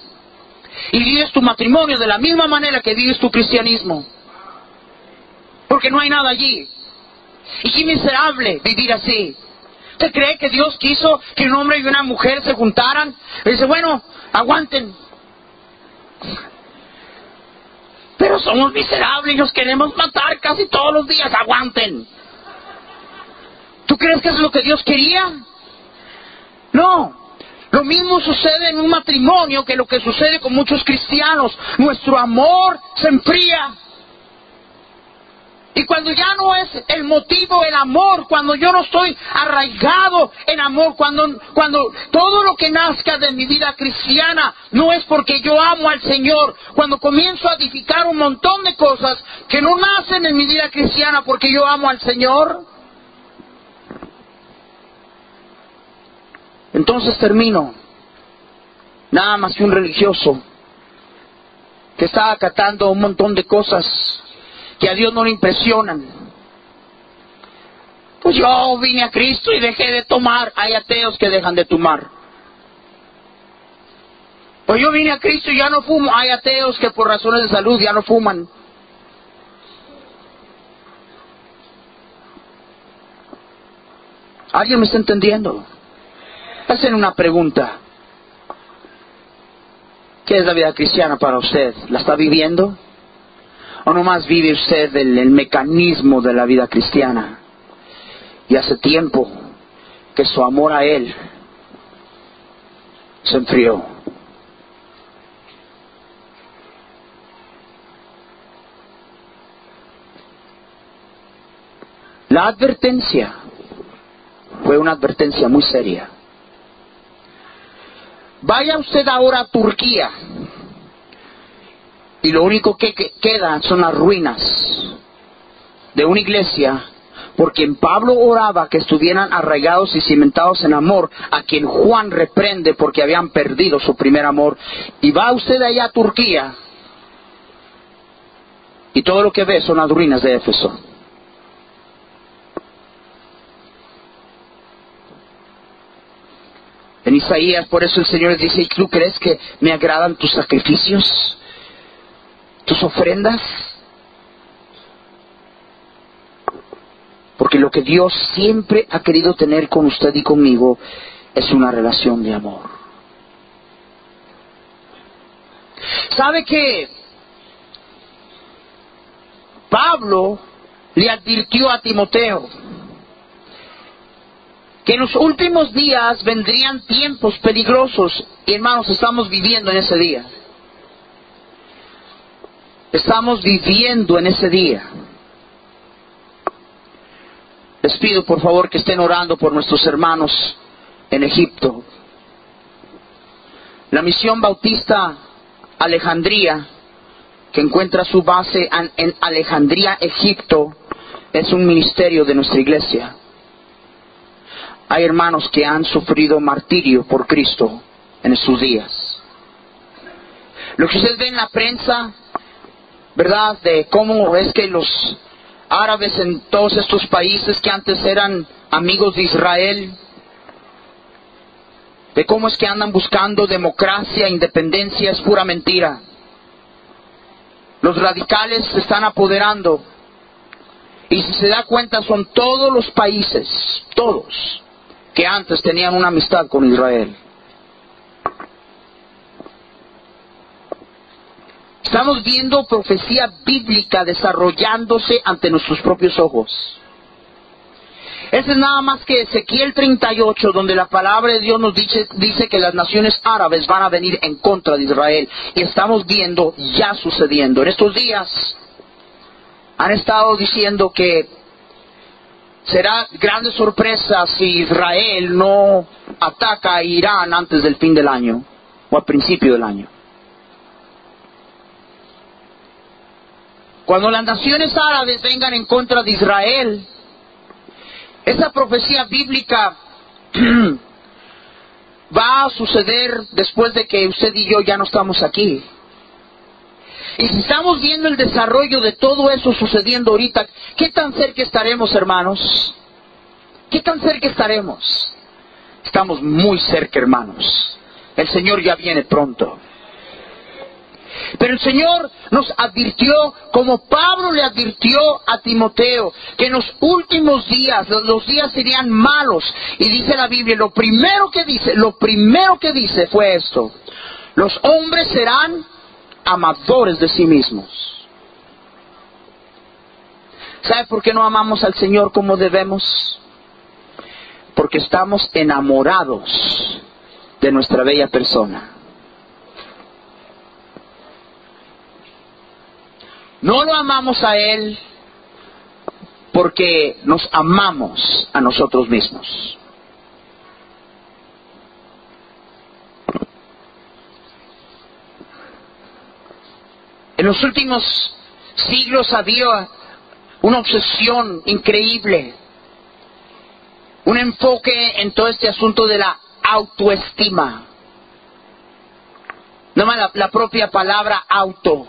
Y vives tu matrimonio de la misma manera que vives tu cristianismo. Porque no hay nada allí. Y qué miserable vivir así. ¿Usted cree que Dios quiso que un hombre y una mujer se juntaran? Y dice, bueno, aguanten. Pero somos miserables y nos queremos matar casi todos los días. Aguanten. ¿Tú crees que es lo que Dios quería? No. Lo mismo sucede en un matrimonio que lo que sucede con muchos cristianos. Nuestro amor se enfría. Y cuando ya no es el motivo el amor, cuando yo no estoy arraigado en amor, cuando, cuando todo lo que nazca de mi vida cristiana no es porque yo amo al Señor, cuando comienzo a edificar un montón de cosas que no nacen en mi vida cristiana porque yo amo al Señor, entonces termino. Nada más que un religioso que está acatando un montón de cosas que a Dios no le impresionan. Pues yo vine a Cristo y dejé de tomar. Hay ateos que dejan de tomar. Pues yo vine a Cristo y ya no fumo. Hay ateos que por razones de salud ya no fuman. ¿Alguien me está entendiendo? Hacen una pregunta. ¿Qué es la vida cristiana para usted? ¿La está viviendo? ¿O nomás vive usted el, mecanismo de la vida cristiana? Y hace tiempo que su amor a Él se enfrió. La advertencia fue una advertencia muy seria. Vaya usted ahora a Turquía y lo único que queda son las ruinas de una iglesia por quien Pablo oraba que estuvieran arraigados y cimentados en amor, a quien Juan reprende porque habían perdido su primer amor. Y va usted allá a Turquía y todo lo que ve son las ruinas de Éfeso. En Isaías, por eso el Señor dice, ¿tú crees que me agradan tus sacrificios? Tus ofrendas. Porque lo que Dios siempre ha querido tener con usted y conmigo es una relación de amor. ¿Sabe que Pablo le advirtió a Timoteo que en los últimos días vendrían tiempos peligrosos y hermanos estamos viviendo en ese día? Estamos viviendo en ese día. Les pido por favor que estén orando por nuestros hermanos en Egipto. La misión bautista Alejandría, que encuentra su base en Alejandría, Egipto, es un ministerio de nuestra iglesia. Hay hermanos que han sufrido martirio por Cristo en sus días. Lo que ustedes ven en la prensa ¿verdad? De cómo es que los árabes en todos estos países que antes eran amigos de Israel, de cómo es que andan buscando democracia, independencia, es pura mentira. Los radicales se están apoderando. Y si se da cuenta, son todos los países, todos, que antes tenían una amistad con Israel. Estamos viendo profecía bíblica desarrollándose ante nuestros propios ojos. Ese es nada más que Ezequiel 38, donde la palabra de Dios nos dice, dice que las naciones árabes van a venir en contra de Israel. Y estamos viendo ya sucediendo. En estos días han estado diciendo que será grande sorpresa si Israel no ataca a Irán antes del fin del año o al principio del año. Cuando las naciones árabes vengan en contra de Israel, esa profecía bíblica <clears throat> va a suceder después de que usted y yo ya no estamos aquí. Y si estamos viendo el desarrollo de todo eso sucediendo ahorita, ¿qué tan cerca estaremos, hermanos? ¿Qué tan cerca estaremos? Estamos muy cerca, hermanos. El Señor ya viene pronto. Pero el Señor nos advirtió, como Pablo le advirtió a Timoteo, que en los últimos días, los días serían malos. Y dice la Biblia, lo primero que dice, lo primero que dice fue esto. Los hombres serán amadores de sí mismos. ¿Sabe por qué no amamos al Señor como debemos? Porque estamos enamorados de nuestra bella persona. No lo amamos a Él porque nos amamos a nosotros mismos. En los últimos siglos había una obsesión increíble, un enfoque en todo este asunto de la autoestima. No más la, la propia palabra auto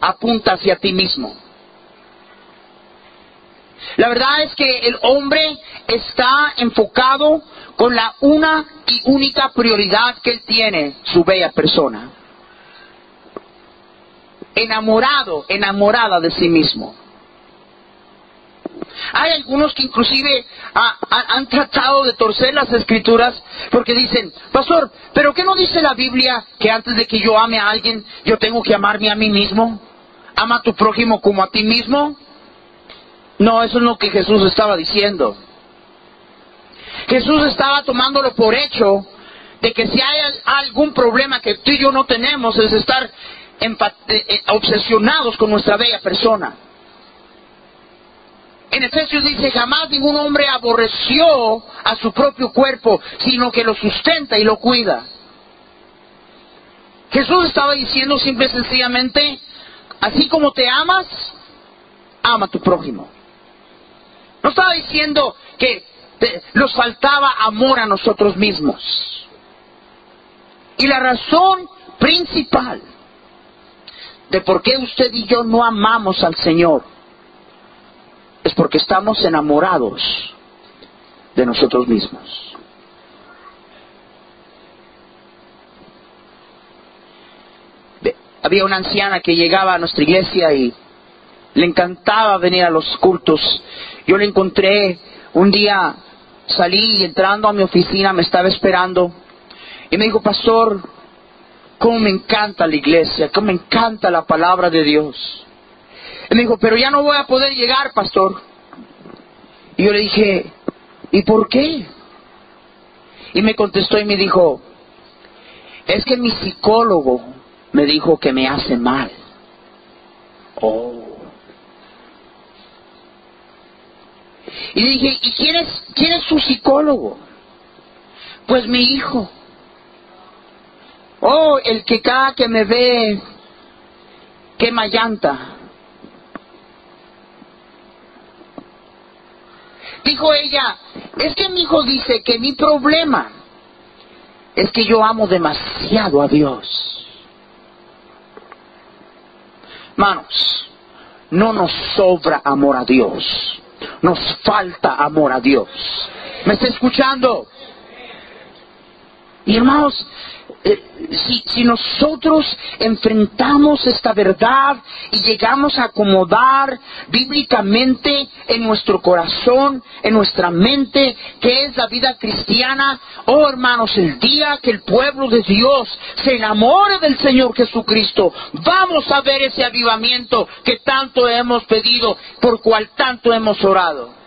apunta hacia ti mismo. La verdad es que el hombre está enfocado con la una y única prioridad que él tiene, su bella persona. Enamorado, enamorada de sí mismo. Hay algunos que inclusive han tratado de torcer las escrituras porque dicen, pastor, pero ¿qué no dice la Biblia que antes de que yo ame a alguien, yo tengo que amarme a mí mismo? Ama a tu prójimo como a ti mismo. No, eso es lo que Jesús estaba diciendo. Jesús estaba tomándolo por hecho de que si hay algún problema que tú y yo no tenemos es estar eh, eh, obsesionados con nuestra bella persona. En Efesios dice, jamás ningún hombre aborreció a su propio cuerpo, sino que lo sustenta y lo cuida. Jesús estaba diciendo simple y sencillamente, Así como te amas, ama a tu prójimo. No estaba diciendo que nos faltaba amor a nosotros mismos. Y la razón principal de por qué usted y yo no amamos al Señor es porque estamos enamorados de nosotros mismos. Había una anciana que llegaba a nuestra iglesia y le encantaba venir a los cultos. Yo le encontré un día, salí entrando a mi oficina me estaba esperando y me dijo, pastor, cómo me encanta la iglesia, cómo me encanta la palabra de Dios. Y me dijo, pero ya no voy a poder llegar, pastor. Y yo le dije, ¿y por qué? Y me contestó y me dijo, es que mi psicólogo me dijo que me hace mal. Oh. Y dije, ¿y quién es, quién es su psicólogo? Pues mi hijo. Oh, el que cada que me ve quema llanta. Dijo ella, es que mi hijo dice que mi problema es que yo amo demasiado a Dios. Hermanos, no nos sobra amor a Dios, nos falta amor a Dios. ¿Me está escuchando? Y hermanos, eh, si, si, nosotros enfrentamos esta verdad y llegamos a acomodar bíblicamente en nuestro corazón, en nuestra mente, que es la vida cristiana, oh hermanos, el día que el pueblo de Dios se enamore del Señor Jesucristo, vamos a ver ese avivamiento que tanto hemos pedido, por cual tanto hemos orado.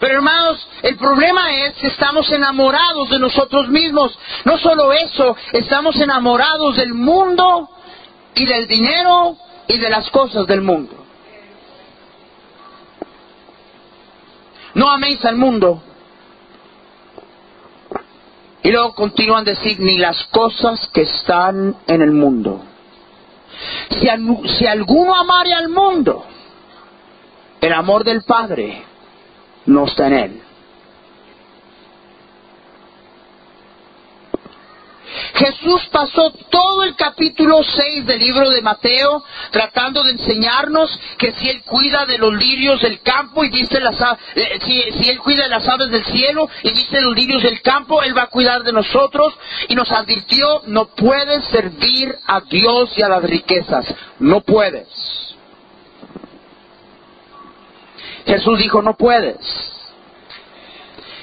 Pero hermanos, el problema es que estamos enamorados de nosotros mismos. No solo eso, estamos enamorados del mundo y del dinero y de las cosas del mundo. No améis al mundo. Y luego continúan a decir, ni las cosas que están en el mundo. Si, si alguno amare al mundo, el amor del Padre no está en él. Jesús pasó todo el capítulo 6 del libro de Mateo tratando de enseñarnos que si Él cuida de los lirios del campo y dice las eh, si, si, Él cuida de las aves del cielo y dice los lirios del campo, Él va a cuidar de nosotros y nos advirtió, no puedes servir a Dios y a las riquezas, no puedes. Jesús dijo, no puedes.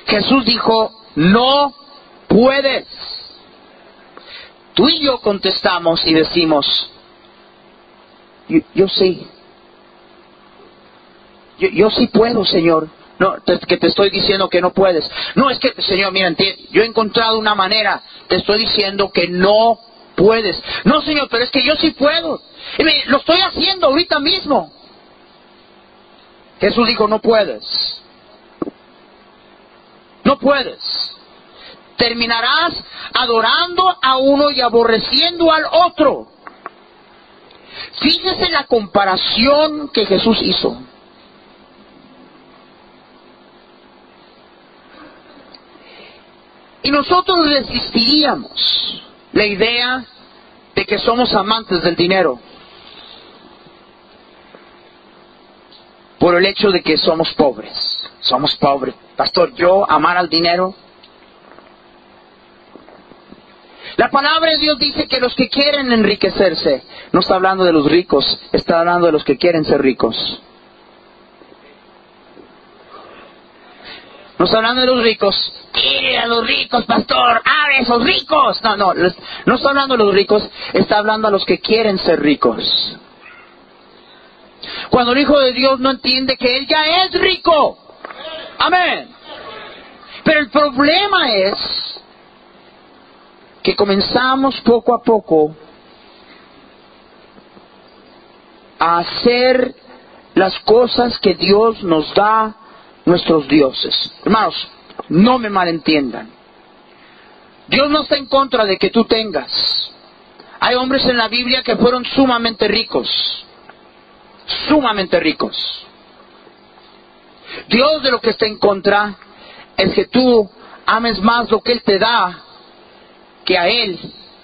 Jesús dijo, no puedes. Tú y yo contestamos y decimos, yo, sí. Yo, sí puedo, Señor. No, que te estoy diciendo que no puedes. No, es que, Señor, mira, yo he encontrado una manera. Te estoy diciendo que no puedes. No, Señor, pero es que yo sí puedo. Y lo estoy haciendo ahorita mismo. Jesús dijo, no puedes. No puedes. Terminarás adorando a uno y aborreciendo al otro. Fíjese la comparación que Jesús hizo. Y nosotros resistiríamos la idea de que somos amantes del dinero. Por el hecho de que somos pobres. Somos pobres. Pastor, yo amar al dinero. La palabra de Dios dice que los que quieren enriquecerse, no está hablando de los ricos, está hablando de los que quieren ser ricos. No está hablando de los ricos. Tire a los ricos, pastor. ¡Abre esos ricos! No, no, no está hablando de los ricos, está hablando a los que quieren ser ricos. Cuando el Hijo de Dios no entiende que Él ya es rico. Amén. Pero el problema es que comenzamos poco a poco a hacer las cosas que Dios nos da nuestros dioses. Hermanos, no me malentiendan. Dios no está en contra de que tú tengas. Hay hombres en la Biblia que fueron sumamente ricos sumamente ricos. Dios de lo que está en contra es que tú ames más lo que Él te da que a Él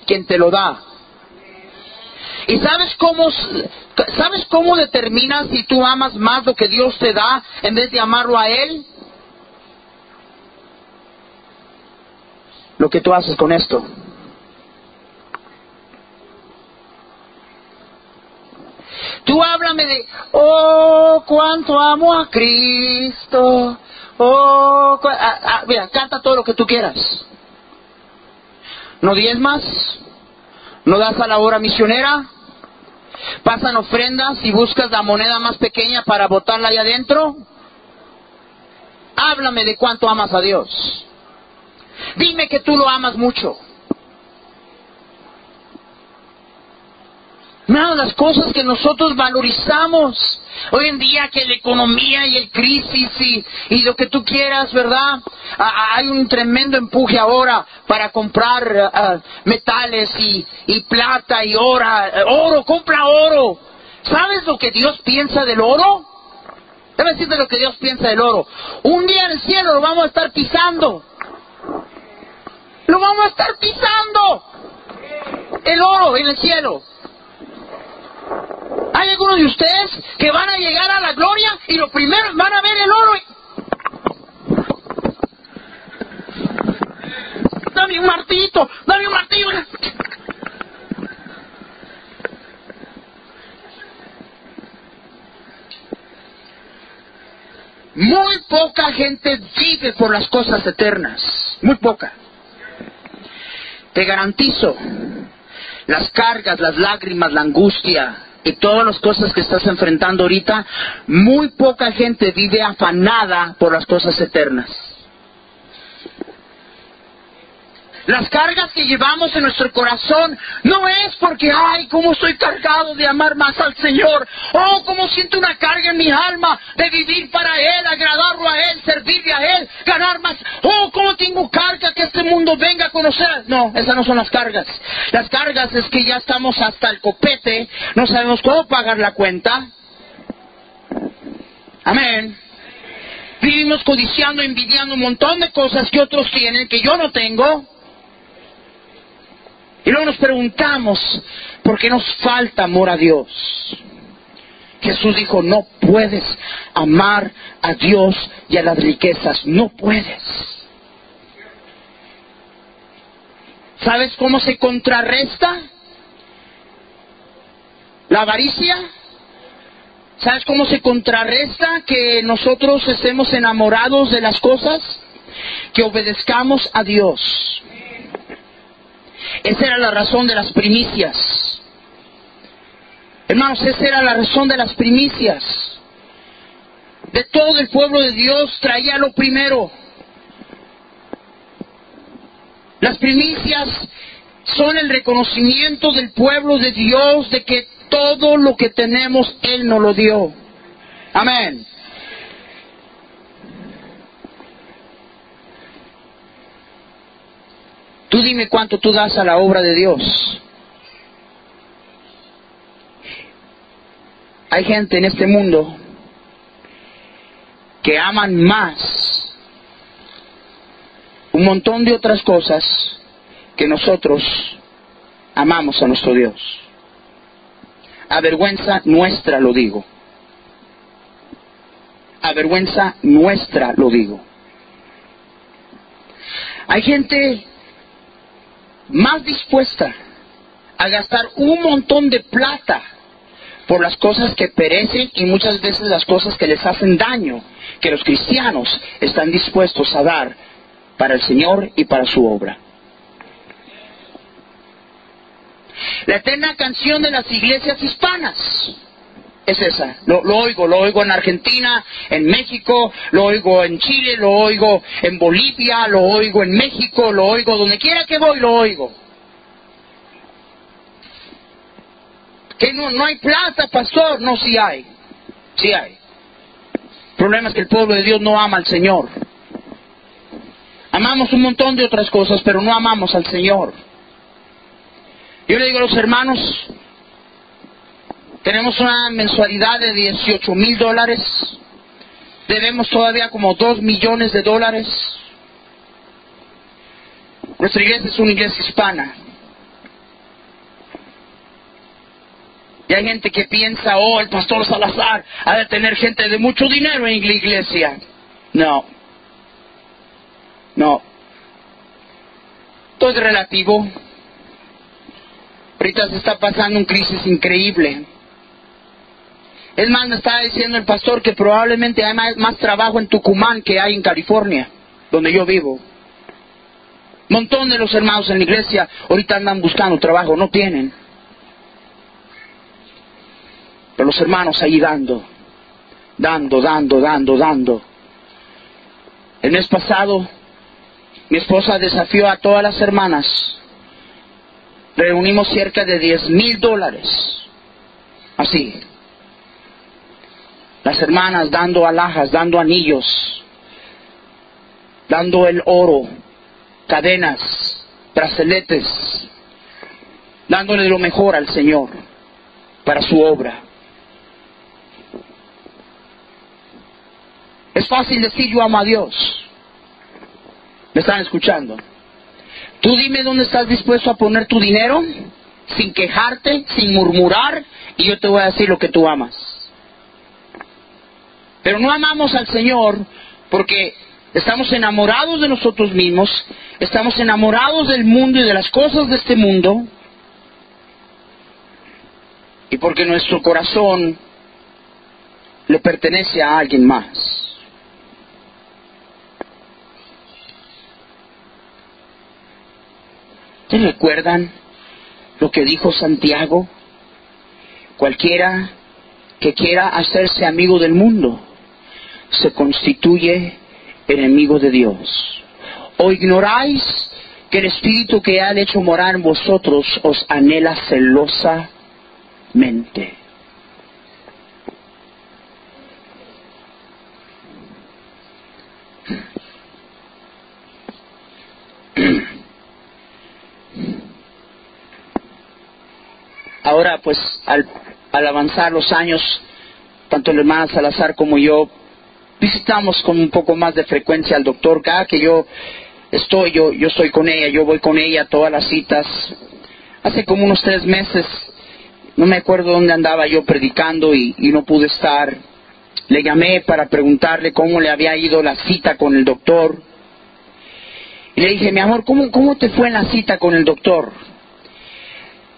quien te lo da. ¿Y sabes cómo, sabes cómo determinas si tú amas más lo que Dios te da en vez de amarlo a Él? Lo que tú haces con esto. Tú háblame de, oh, cuánto amo a Cristo. Oh, ah, ah, mira, canta todo lo que tú quieras. No diezmas, no das a la obra misionera, pasan ofrendas y buscas la moneda más pequeña para botarla ahí adentro. Háblame de cuánto amas a Dios. Dime que tú lo amas mucho. Nada, las cosas que nosotros valorizamos. Hoy en día que la economía y el crisis y, lo que tú quieras, ¿verdad? hay un tremendo empuje ahora para comprar metales y, y, plata y oro. Oro, compra oro. ¿Sabes lo que Dios piensa del oro? Debe decirte lo que Dios piensa del oro. Un día en el cielo lo vamos a estar pisando. Lo vamos a estar pisando. El oro en el cielo. Hay algunos de ustedes que van a llegar a la gloria y lo primero van a ver el oro. Dame un martillo Cristo, dame un martillo. Muy poca gente vive por las cosas eternas, muy poca. Te garantizo, las cargas, las lágrimas, la angustia y todas las cosas que estás enfrentando ahorita, muy poca gente vive afanada por las cosas eternas. Las cargas que llevamos en nuestro corazón no es porque, ay, cómo estoy cargado de amar más al Señor. Oh, cómo siento una carga en mi alma de vivir para Él, agradarlo a Él, servirle a Él, ganar más. Oh, cómo tengo carga que este mundo venga a conocer. No, esas no son las cargas. Las cargas es que ya estamos hasta el copete, no sabemos cómo pagar la cuenta. Amén. Vivimos codiciando, envidiando un montón de cosas que otros tienen que yo no tengo. Y luego nos preguntamos, ¿por qué nos falta amor a Dios? Jesús dijo, no puedes amar a Dios y a las riquezas, no puedes. ¿Sabes cómo se contrarresta la avaricia? ¿Sabes cómo se contrarresta que nosotros estemos enamorados de las cosas? Que obedezcamos a Dios. Esa era la razón de las primicias. Hermanos, esa era la razón de las primicias. De todo el pueblo de Dios traía lo primero. Las primicias son el reconocimiento del pueblo de Dios de que todo lo que tenemos Él nos lo dio. Amén. Tú dime cuánto tú das a la obra de Dios. Hay gente en este mundo que aman más un montón de otras cosas que nosotros amamos a nuestro Dios. A vergüenza nuestra lo digo. A vergüenza nuestra lo digo. Hay gente más dispuesta a gastar un montón de plata por las cosas que perecen y muchas veces las cosas que les hacen daño, que los cristianos están dispuestos a dar para el Señor y para su obra. La eterna canción de las iglesias hispanas es esa. Lo, oigo, lo oigo en Argentina, en México, lo oigo en Chile, lo oigo en Bolivia, lo oigo en México, lo oigo donde quiera que voy, lo oigo. Que no, no hay plata, pastor, no, sí hay, sí hay. El problema es que el pueblo de Dios no ama al Señor. Amamos un montón de otras cosas, pero no amamos al Señor. Yo le digo a los hermanos, tenemos una mensualidad de 18 mil dólares. Debemos todavía como 2 millones de dólares. Nuestra iglesia es una iglesia hispana. Y hay gente que piensa, oh, el pastor Salazar ha de tener gente de mucho dinero en la iglesia. No. No. Todo es relativo. Ahorita se está pasando un crisis increíble. Es más, me estaba diciendo el pastor que probablemente hay más, trabajo en Tucumán que hay en California, donde yo vivo. Montón de los hermanos en la iglesia ahorita andan buscando trabajo, no tienen. Pero los hermanos ahí dando, dando, dando, dando, dando. El mes pasado, mi esposa desafió a todas las hermanas. Reunimos cerca de 10 mil dólares. Así, las hermanas dando alhajas, dando anillos, dando el oro, cadenas, braceletes, dándole lo mejor al Señor para su obra. Es fácil decir yo amo a Dios. ¿Me están escuchando? Tú dime dónde estás dispuesto a poner tu dinero sin quejarte, sin murmurar, y yo te voy a decir lo que tú amas. Pero no amamos al Señor porque Estamos enamorados de nosotros mismos, estamos enamorados del mundo y de las cosas de este mundo, y porque nuestro corazón le pertenece a alguien más. ¿Se recuerdan lo que dijo Santiago? Cualquiera que quiera hacerse amigo del mundo se constituye enemigo de Dios. ¿O ignoráis que el Espíritu que ha hecho morar en vosotros os anhela celosamente? Ahora, pues, al, avanzar los años, tanto el hermano Salazar como yo visitamos con un poco más de frecuencia al doctor. Cada que yo estoy, yo, yo estoy con ella, yo voy con ella a todas las citas. Hace como unos tres meses, no me acuerdo dónde andaba yo predicando y, no pude estar. Le llamé para preguntarle cómo le había ido la cita con el doctor. Y le dije, mi amor, ¿cómo, cómo te fue en la cita con el doctor?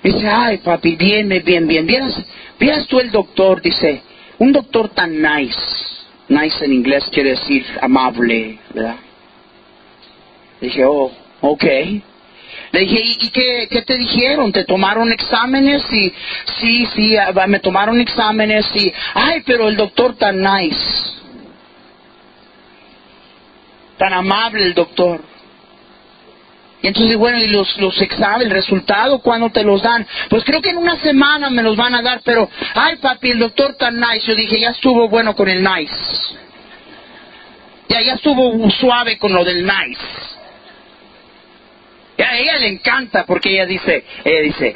Dice, ay papi, bien, bien, bien. Vieras, tú el doctor, dice, un doctor tan nice. Nice en inglés quiere decir amable, ¿verdad? Dije, oh, ok. Le dije, ¿y, qué, qué, te dijeron? ¿Te tomaron exámenes? Y, sí, sí, ah, me tomaron exámenes y, ay, pero el doctor tan nice. Tan amable el doctor. Y entonces, bueno, y los, los exámenes, el resultado, ¿cuándo te los dan? Pues creo que en una semana me los van a dar, pero, ay papi, el doctor tan nice. Yo dije, ya estuvo bueno con el nice. Ya, ya estuvo suave con lo del nice. Ya a ella le encanta porque ella dice, ella dice,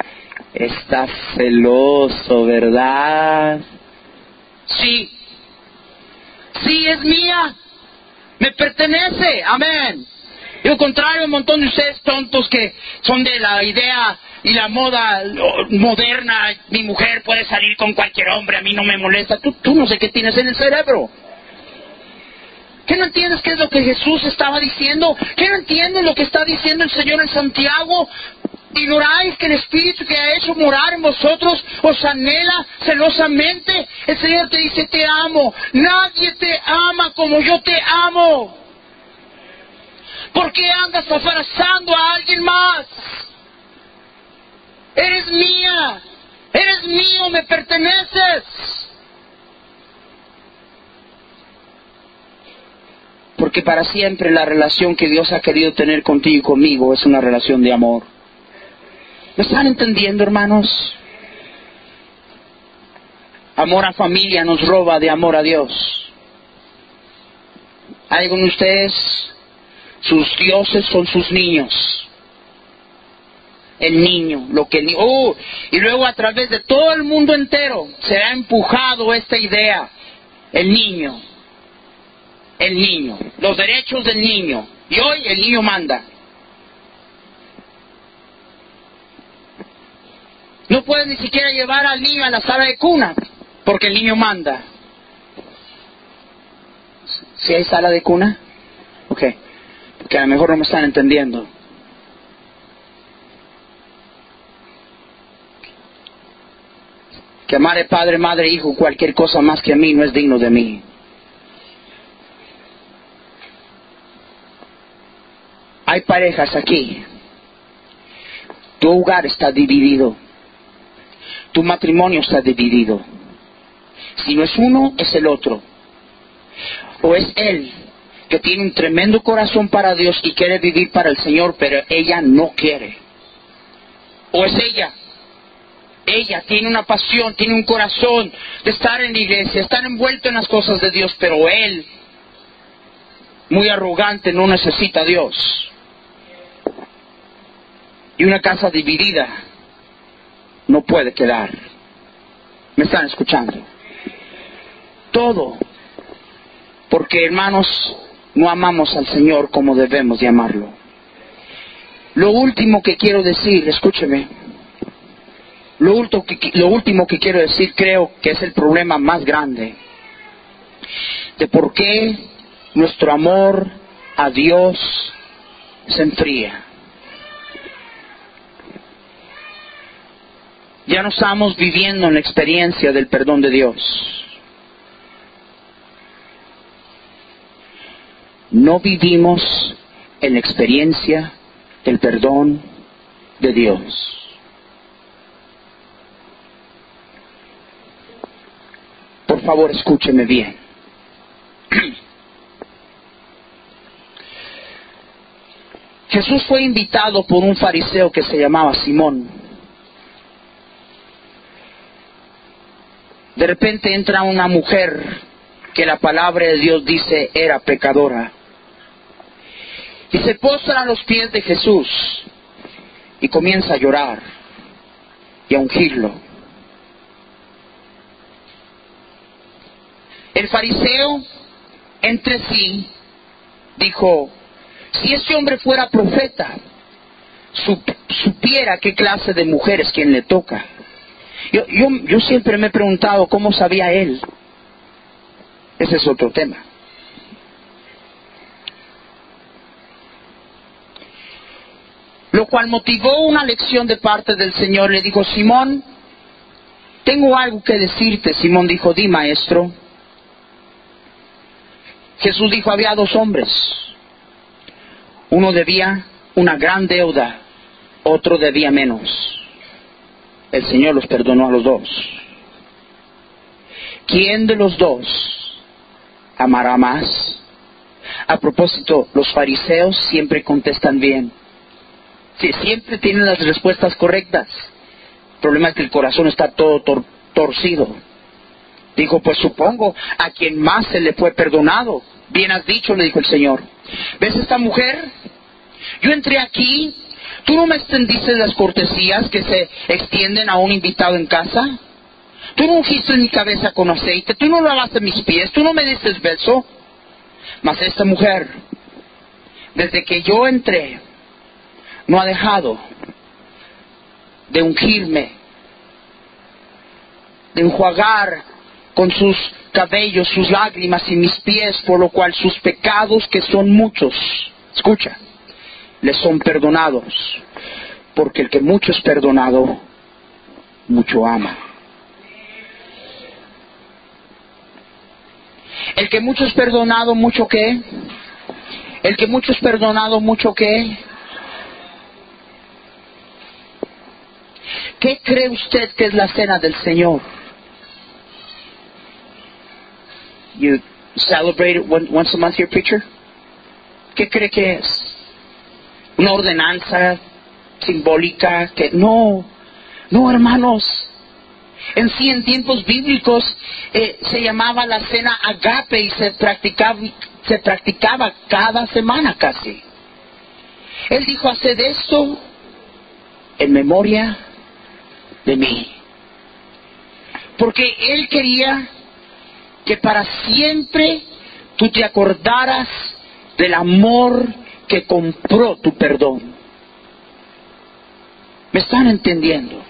estás celoso, ¿verdad? Sí. Sí, es mía. Me pertenece. Amén. Al contrario, un montón de ustedes tontos que son de la idea y la moda moderna, mi mujer puede salir con cualquier hombre, a mí no me molesta. Tú, tú no sé qué tienes en el cerebro. ¿Qué no entiendes qué es lo que Jesús estaba diciendo? ¿Qué no entiendes lo que está diciendo el Señor en Santiago? ¿Ignoráis que el Espíritu que ha hecho morar en vosotros os anhela celosamente? El Señor te dice, te amo. Nadie te ama como yo te amo. ¿Por qué andas abrazando a alguien más? Eres mía, eres mío, me perteneces. Porque para siempre la relación que Dios ha querido tener contigo y conmigo es una relación de amor. ¿Me están entendiendo, hermanos? Amor a familia nos roba de amor a Dios. ¿Hay alguno de ustedes sus dioses son sus niños. El niño, lo que el oh, y luego a través de todo el mundo entero se ha empujado esta idea. El niño, el niño, los derechos del niño. Y hoy el niño manda. No puedes ni siquiera llevar al niño a la sala de cuna, porque el niño manda. ¿Si hay sala de cuna? Ok que a lo mejor no me están entendiendo. Que amar padre, madre, hijo, cualquier cosa más que a mí no es digno de mí. Hay parejas aquí. Tu hogar está dividido. Tu matrimonio está dividido. Si no es uno, es el otro. O es él que tiene un tremendo corazón para Dios y quiere vivir para el Señor, pero ella no quiere. O es ella. Ella tiene una pasión, tiene un corazón de estar en la iglesia, estar envuelto en las cosas de Dios, pero él, muy arrogante, no necesita a Dios. Y una casa dividida no puede quedar. ¿Me están escuchando? Todo. Porque hermanos, no amamos al Señor como debemos de amarlo. Lo último que quiero decir, escúcheme, lo, último que quiero decir creo que es el problema más grande de por qué nuestro amor a Dios se enfría. Ya no estamos viviendo en la experiencia del perdón de Dios. No vivimos en la experiencia del perdón de Dios. Por favor, escúcheme bien. <clears throat> Jesús fue invitado por un fariseo que se llamaba Simón. De repente entra una mujer que la palabra de Dios dice era pecadora. Y se postra a los pies de Jesús y comienza a llorar y a ungirlo. El fariseo entre sí dijo, si ese hombre fuera profeta, supiera qué clase de mujer es quien le toca. Yo, yo, yo siempre me he preguntado cómo sabía él. Ese es otro tema. Lo cual motivó una lección de parte del Señor. Le dijo, Simón, tengo algo que decirte. Simón dijo, di maestro. Jesús dijo, había dos hombres uno debía una gran deuda, otro debía menos. El Señor los perdonó a los dos. ¿Quién de los dos amará más? A propósito, los fariseos siempre contestan bien. Sí, siempre tienen las respuestas correctas. El problema es que el corazón está todo torcido. Dijo, pues supongo a quien más se le fue perdonado. Bien has dicho, le dijo el Señor. ¿Ves esta mujer? Yo entré aquí, tú no me extendiste las cortesías que se extienden a un invitado en casa. Tú no ungiste mi cabeza con aceite, tú no lavaste mis pies, tú no me diste beso. Mas esta mujer, desde que yo entré, no ha dejado de ungirme, de enjuagar con sus cabellos sus lágrimas y mis pies, por lo cual sus pecados, que son muchos, escucha, les son perdonados, porque el que mucho es perdonado, mucho ama. El que mucho es perdonado, mucho qué? El que mucho es perdonado, mucho qué? ¿Qué cree usted que es la cena del Señor? You celebrate it once a month, your preacher? ¿Qué cree que es? una ordenanza simbólica que no, no hermanos. En sí, en tiempos bíblicos eh, se llamaba la cena agape y se practicaba, se practicaba cada semana casi. Él dijo, haced esto en memoria de mí. Porque Él quería que para siempre tú te acordaras del amor que compró tu perdón. ¿Me están entendiendo?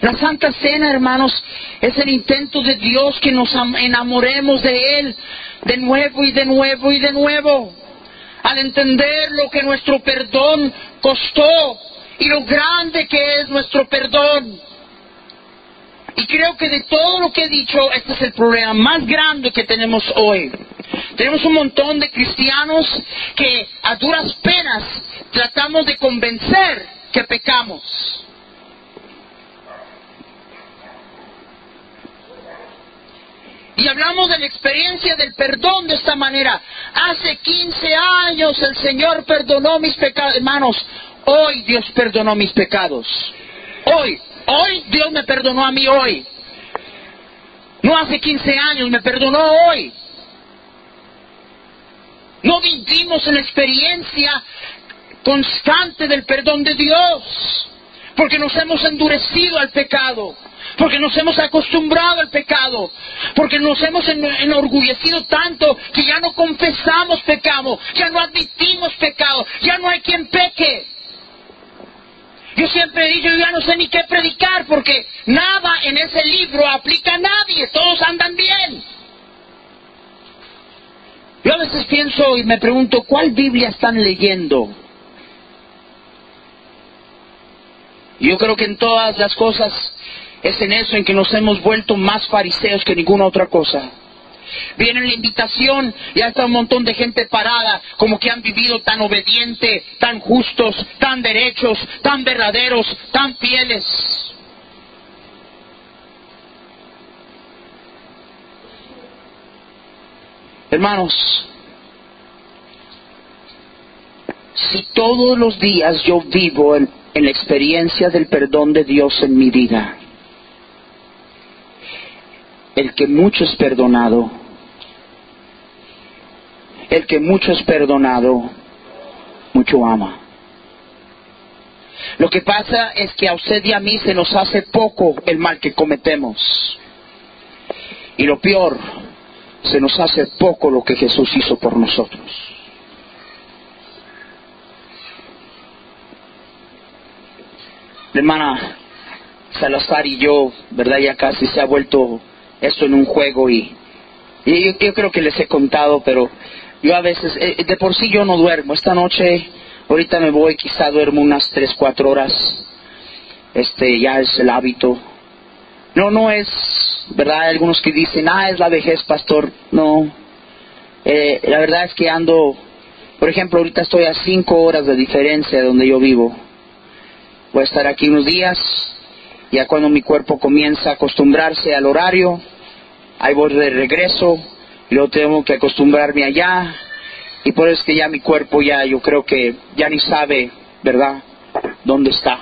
La Santa Cena, hermanos, es el intento de Dios que nos enamoremos de Él de nuevo y de nuevo y de nuevo. Al entender lo que nuestro perdón costó y lo grande que es nuestro perdón. Y creo que de todo lo que he dicho, este es el problema más grande que tenemos hoy. Tenemos un montón de cristianos que a duras penas tratamos de convencer que pecamos. Y hablamos de la experiencia del perdón de esta manera. Hace 15 años el Señor perdonó mis pecados. Hermanos, hoy Dios perdonó mis pecados. Hoy, hoy Dios me perdonó a mí hoy. No hace 15 años, me perdonó hoy. No vivimos en la experiencia constante del perdón de Dios, porque nos hemos endurecido al pecado, porque nos hemos acostumbrado al pecado, porque nos hemos enorgullecido tanto que ya no confesamos pecado, ya no admitimos pecado, ya no hay quien peque. Yo siempre he dicho, yo ya no sé ni qué predicar, porque nada en ese libro aplica a nadie, todos andan bien. Yo a veces pienso y me pregunto, ¿cuál Biblia están leyendo? Yo creo que en todas las cosas es en eso en que nos hemos vuelto más fariseos que ninguna otra cosa. Viene la invitación, ya está un montón de gente parada, como que han vivido tan obediente, tan justos, tan derechos, tan verdaderos, tan fieles. Hermanos, si todos los días yo vivo en, la experiencia del perdón de Dios en mi vida, el que mucho es perdonado, el que mucho es perdonado, mucho ama. Lo que pasa es que a usted y a mí se nos hace poco el mal que cometemos. Y lo peor, se nos hace poco lo que Jesús hizo por nosotros. Hermana Salazar y yo, ¿verdad? Ya casi se ha vuelto esto en un juego y, y yo, creo que les he contado, pero yo a veces, eh, de por sí yo no duermo. Esta noche, ahorita me voy, quizá duermo unas tres, cuatro horas. Este, ya es el hábito. No, no es ¿verdad? Hay algunos que dicen, ah, es la vejez, pastor. No. Eh, la verdad es que ando, por ejemplo, ahorita estoy a cinco horas de diferencia de donde yo vivo. Voy a estar aquí unos días, ya cuando mi cuerpo comienza a acostumbrarse al horario, ahí voy de regreso, luego tengo que acostumbrarme allá, y por eso es que ya mi cuerpo ya, yo creo que ya ni sabe, ¿verdad?, dónde está.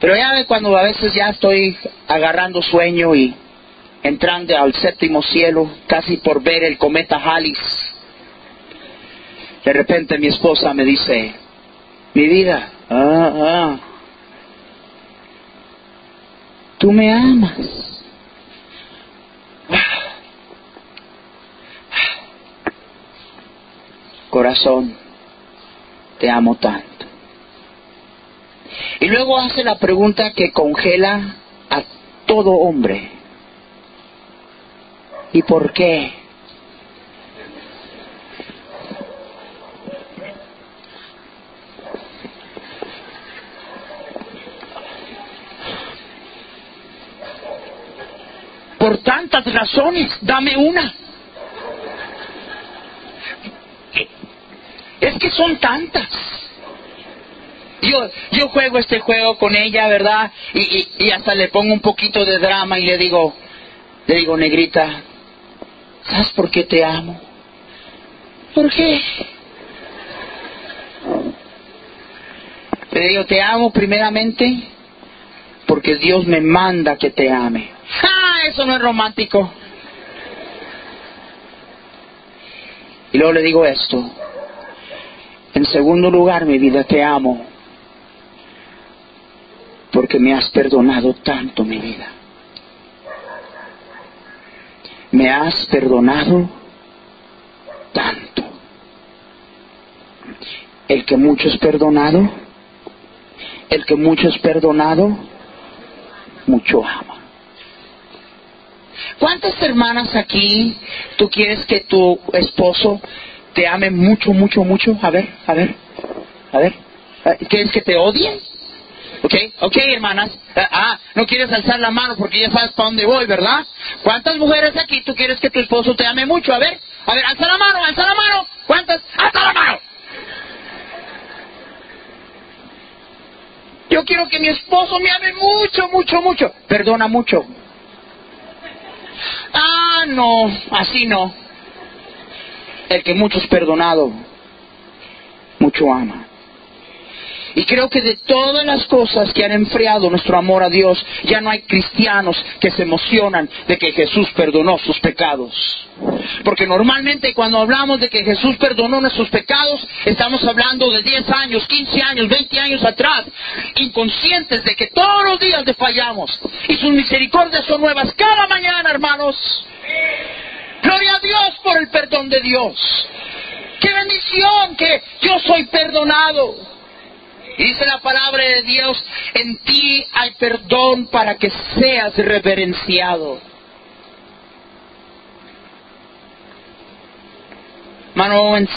Pero ya cuando a veces ya estoy agarrando sueño y entrando al séptimo cielo, casi por ver el cometa Halley, de repente mi esposa me dice, mi vida, ah, ah, tú me amas. Corazón, te amo tanto. Y luego hace la pregunta que congela a todo hombre. ¿Y por qué? Por tantas razones, dame una. Es que son tantas yo, yo juego este juego con ella, ¿verdad? Y, y, hasta le pongo un poquito de drama y le digo, le digo, negrita, ¿sabes por qué te amo? ¿Por qué? Le digo, te amo primeramente porque Dios me manda que te ame. ¡Ah! Eso no es romántico. Y luego le digo esto. En segundo lugar, mi vida, te amo porque me has perdonado tanto mi vida. Me has perdonado tanto. El que mucho es perdonado, el que mucho es perdonado, mucho ama. ¿Cuántas hermanas aquí tú quieres que tu esposo te ame mucho, mucho, mucho? A ver, a ver, a ver. ¿Quieres que te odie? ¿Ok? ¿Ok, hermanas? Ah, no quieres alzar la mano porque ya sabes para dónde voy, ¿verdad? ¿Cuántas mujeres aquí tú quieres que tu esposo te ame mucho? A ver, a ver, alza la mano, alza la mano. ¿Cuántas? ¡Alza la mano! Yo quiero que mi esposo me ame mucho, mucho, mucho. Perdona mucho. Ah, no, así no. El que mucho es perdonado, mucho ama. Y creo que de todas las cosas que han enfriado nuestro amor a Dios, ya no hay cristianos que se emocionan de que Jesús perdonó sus pecados. Porque normalmente cuando hablamos de que Jesús perdonó nuestros pecados, estamos hablando de 10 años, 15 años, 20 años atrás, inconscientes de que todos los días le fallamos. Y sus misericordias son nuevas cada mañana, hermanos. Dios por el perdón de Dios. Qué bendición que yo soy perdonado. Dice la palabra de Dios, en ti hay perdón para que seas reverenciado. Hermano Owens,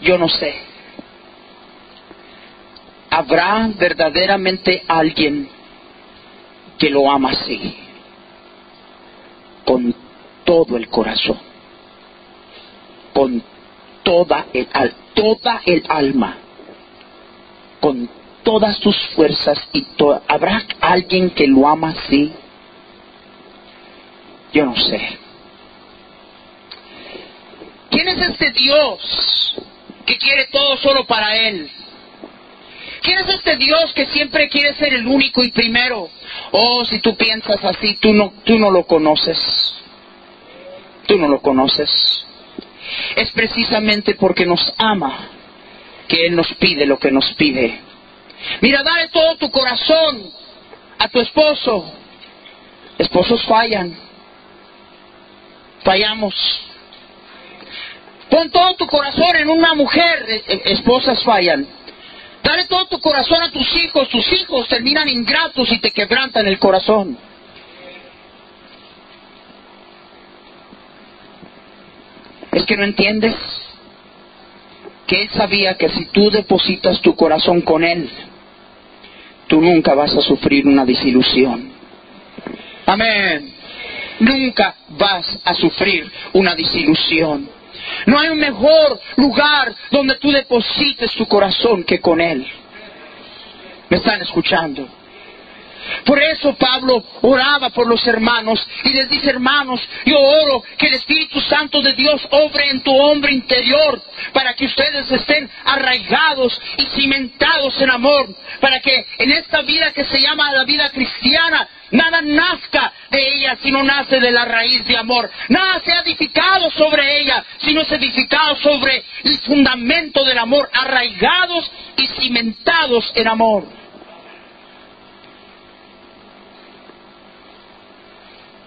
yo no sé. ¿Habrá verdaderamente alguien que lo ama así? Con todo el corazón. Con toda el, toda el alma. Con todas sus fuerzas y ¿Habrá alguien que lo ama así? Yo no sé. ¿Quién es este Dios que quiere todo solo para Él? ¿Quién es este Dios que siempre quiere ser el único y primero? Oh, si tú piensas así, tú no, tú no lo conoces. Tú no lo conoces. Es precisamente porque nos ama que Él nos pide lo que nos pide. Mira, dale todo tu corazón a tu esposo. Esposos fallan. Fallamos. Pon todo tu corazón en una mujer. E, e, esposas fallan. Dale todo tu corazón a tus hijos. Tus hijos terminan ingratos y te quebrantan el corazón. Es que no entiendes que Él sabía que si tú depositas tu corazón con Él, tú nunca vas a sufrir una desilusión. Amén. Nunca vas a sufrir una desilusión. No hay un mejor lugar donde tú deposites tu corazón que con Él. ¿Me están escuchando? Por eso Pablo oraba por los hermanos y les dice, hermanos, yo oro que el Espíritu Santo de Dios obre en tu hombre interior para que ustedes estén arraigados y cimentados en amor, para que en esta vida que se llama la vida cristiana, nada nazca de ella sino nace de la raíz de amor. Nada sea edificado sobre ella sino es edificado sobre el fundamento del amor, arraigados y cimentados en amor.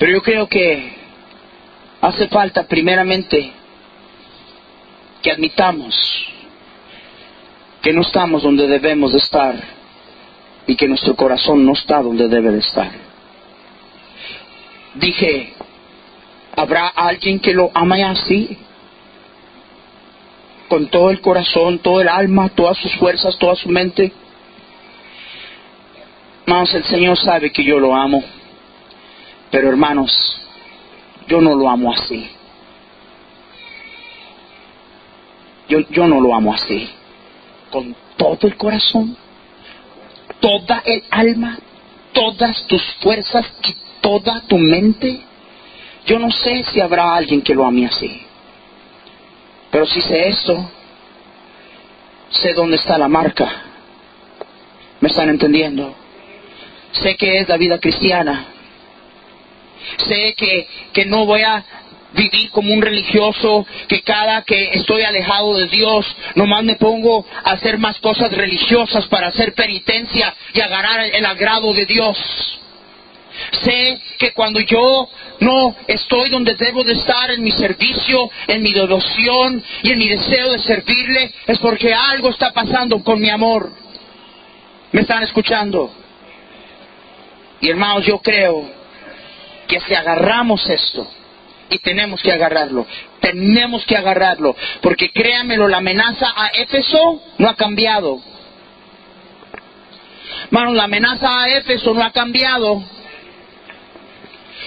Pero yo creo que hace falta primeramente que admitamos que no estamos donde debemos de estar y que nuestro corazón no está donde debe de estar. Dije, ¿habrá alguien que lo ama así? Con todo el corazón, todo el alma, todas sus fuerzas, toda su mente. Más el Señor sabe que yo lo amo. Pero hermanos, yo no lo amo así. Yo, yo no lo amo así. Con todo el corazón, toda el alma, todas tus fuerzas y toda tu mente. Yo no sé si habrá alguien que lo ame así. Pero si sé eso, sé dónde está la marca. ¿Me están entendiendo? Sé que es la vida cristiana sé que, que no voy a vivir como un religioso, que cada que estoy alejado de Dios, nomás me pongo a hacer más cosas religiosas para hacer penitencia y agarrar el agrado de Dios. Sé que cuando yo no estoy donde debo de estar en mi servicio, en mi devoción y en mi deseo de servirle, es porque algo está pasando con mi amor. ¿Me están escuchando? Y hermanos, yo creo que si agarramos esto, y tenemos que agarrarlo, tenemos que agarrarlo, porque créanmelo, la amenaza a Éfeso no ha cambiado. Hermanos, la amenaza a Éfeso no ha cambiado.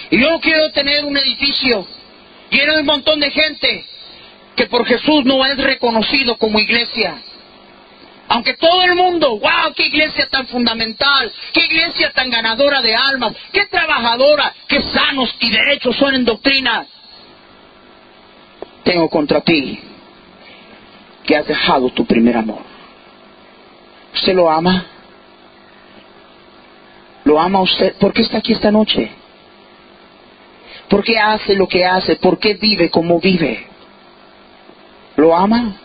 Y yo quiero tener un edificio lleno de un montón de gente que por Jesús no es reconocido como iglesia. Aunque todo el mundo, wow, qué iglesia tan fundamental, qué iglesia tan ganadora de almas, qué trabajadora, qué sanos y derechos son en doctrina. Tengo contra ti que has dejado tu primer amor. ¿Usted lo ama? ¿Lo ama usted? ¿Por qué está aquí esta noche? ¿Por qué hace lo que hace? ¿Por qué vive como vive? ¿Lo ama?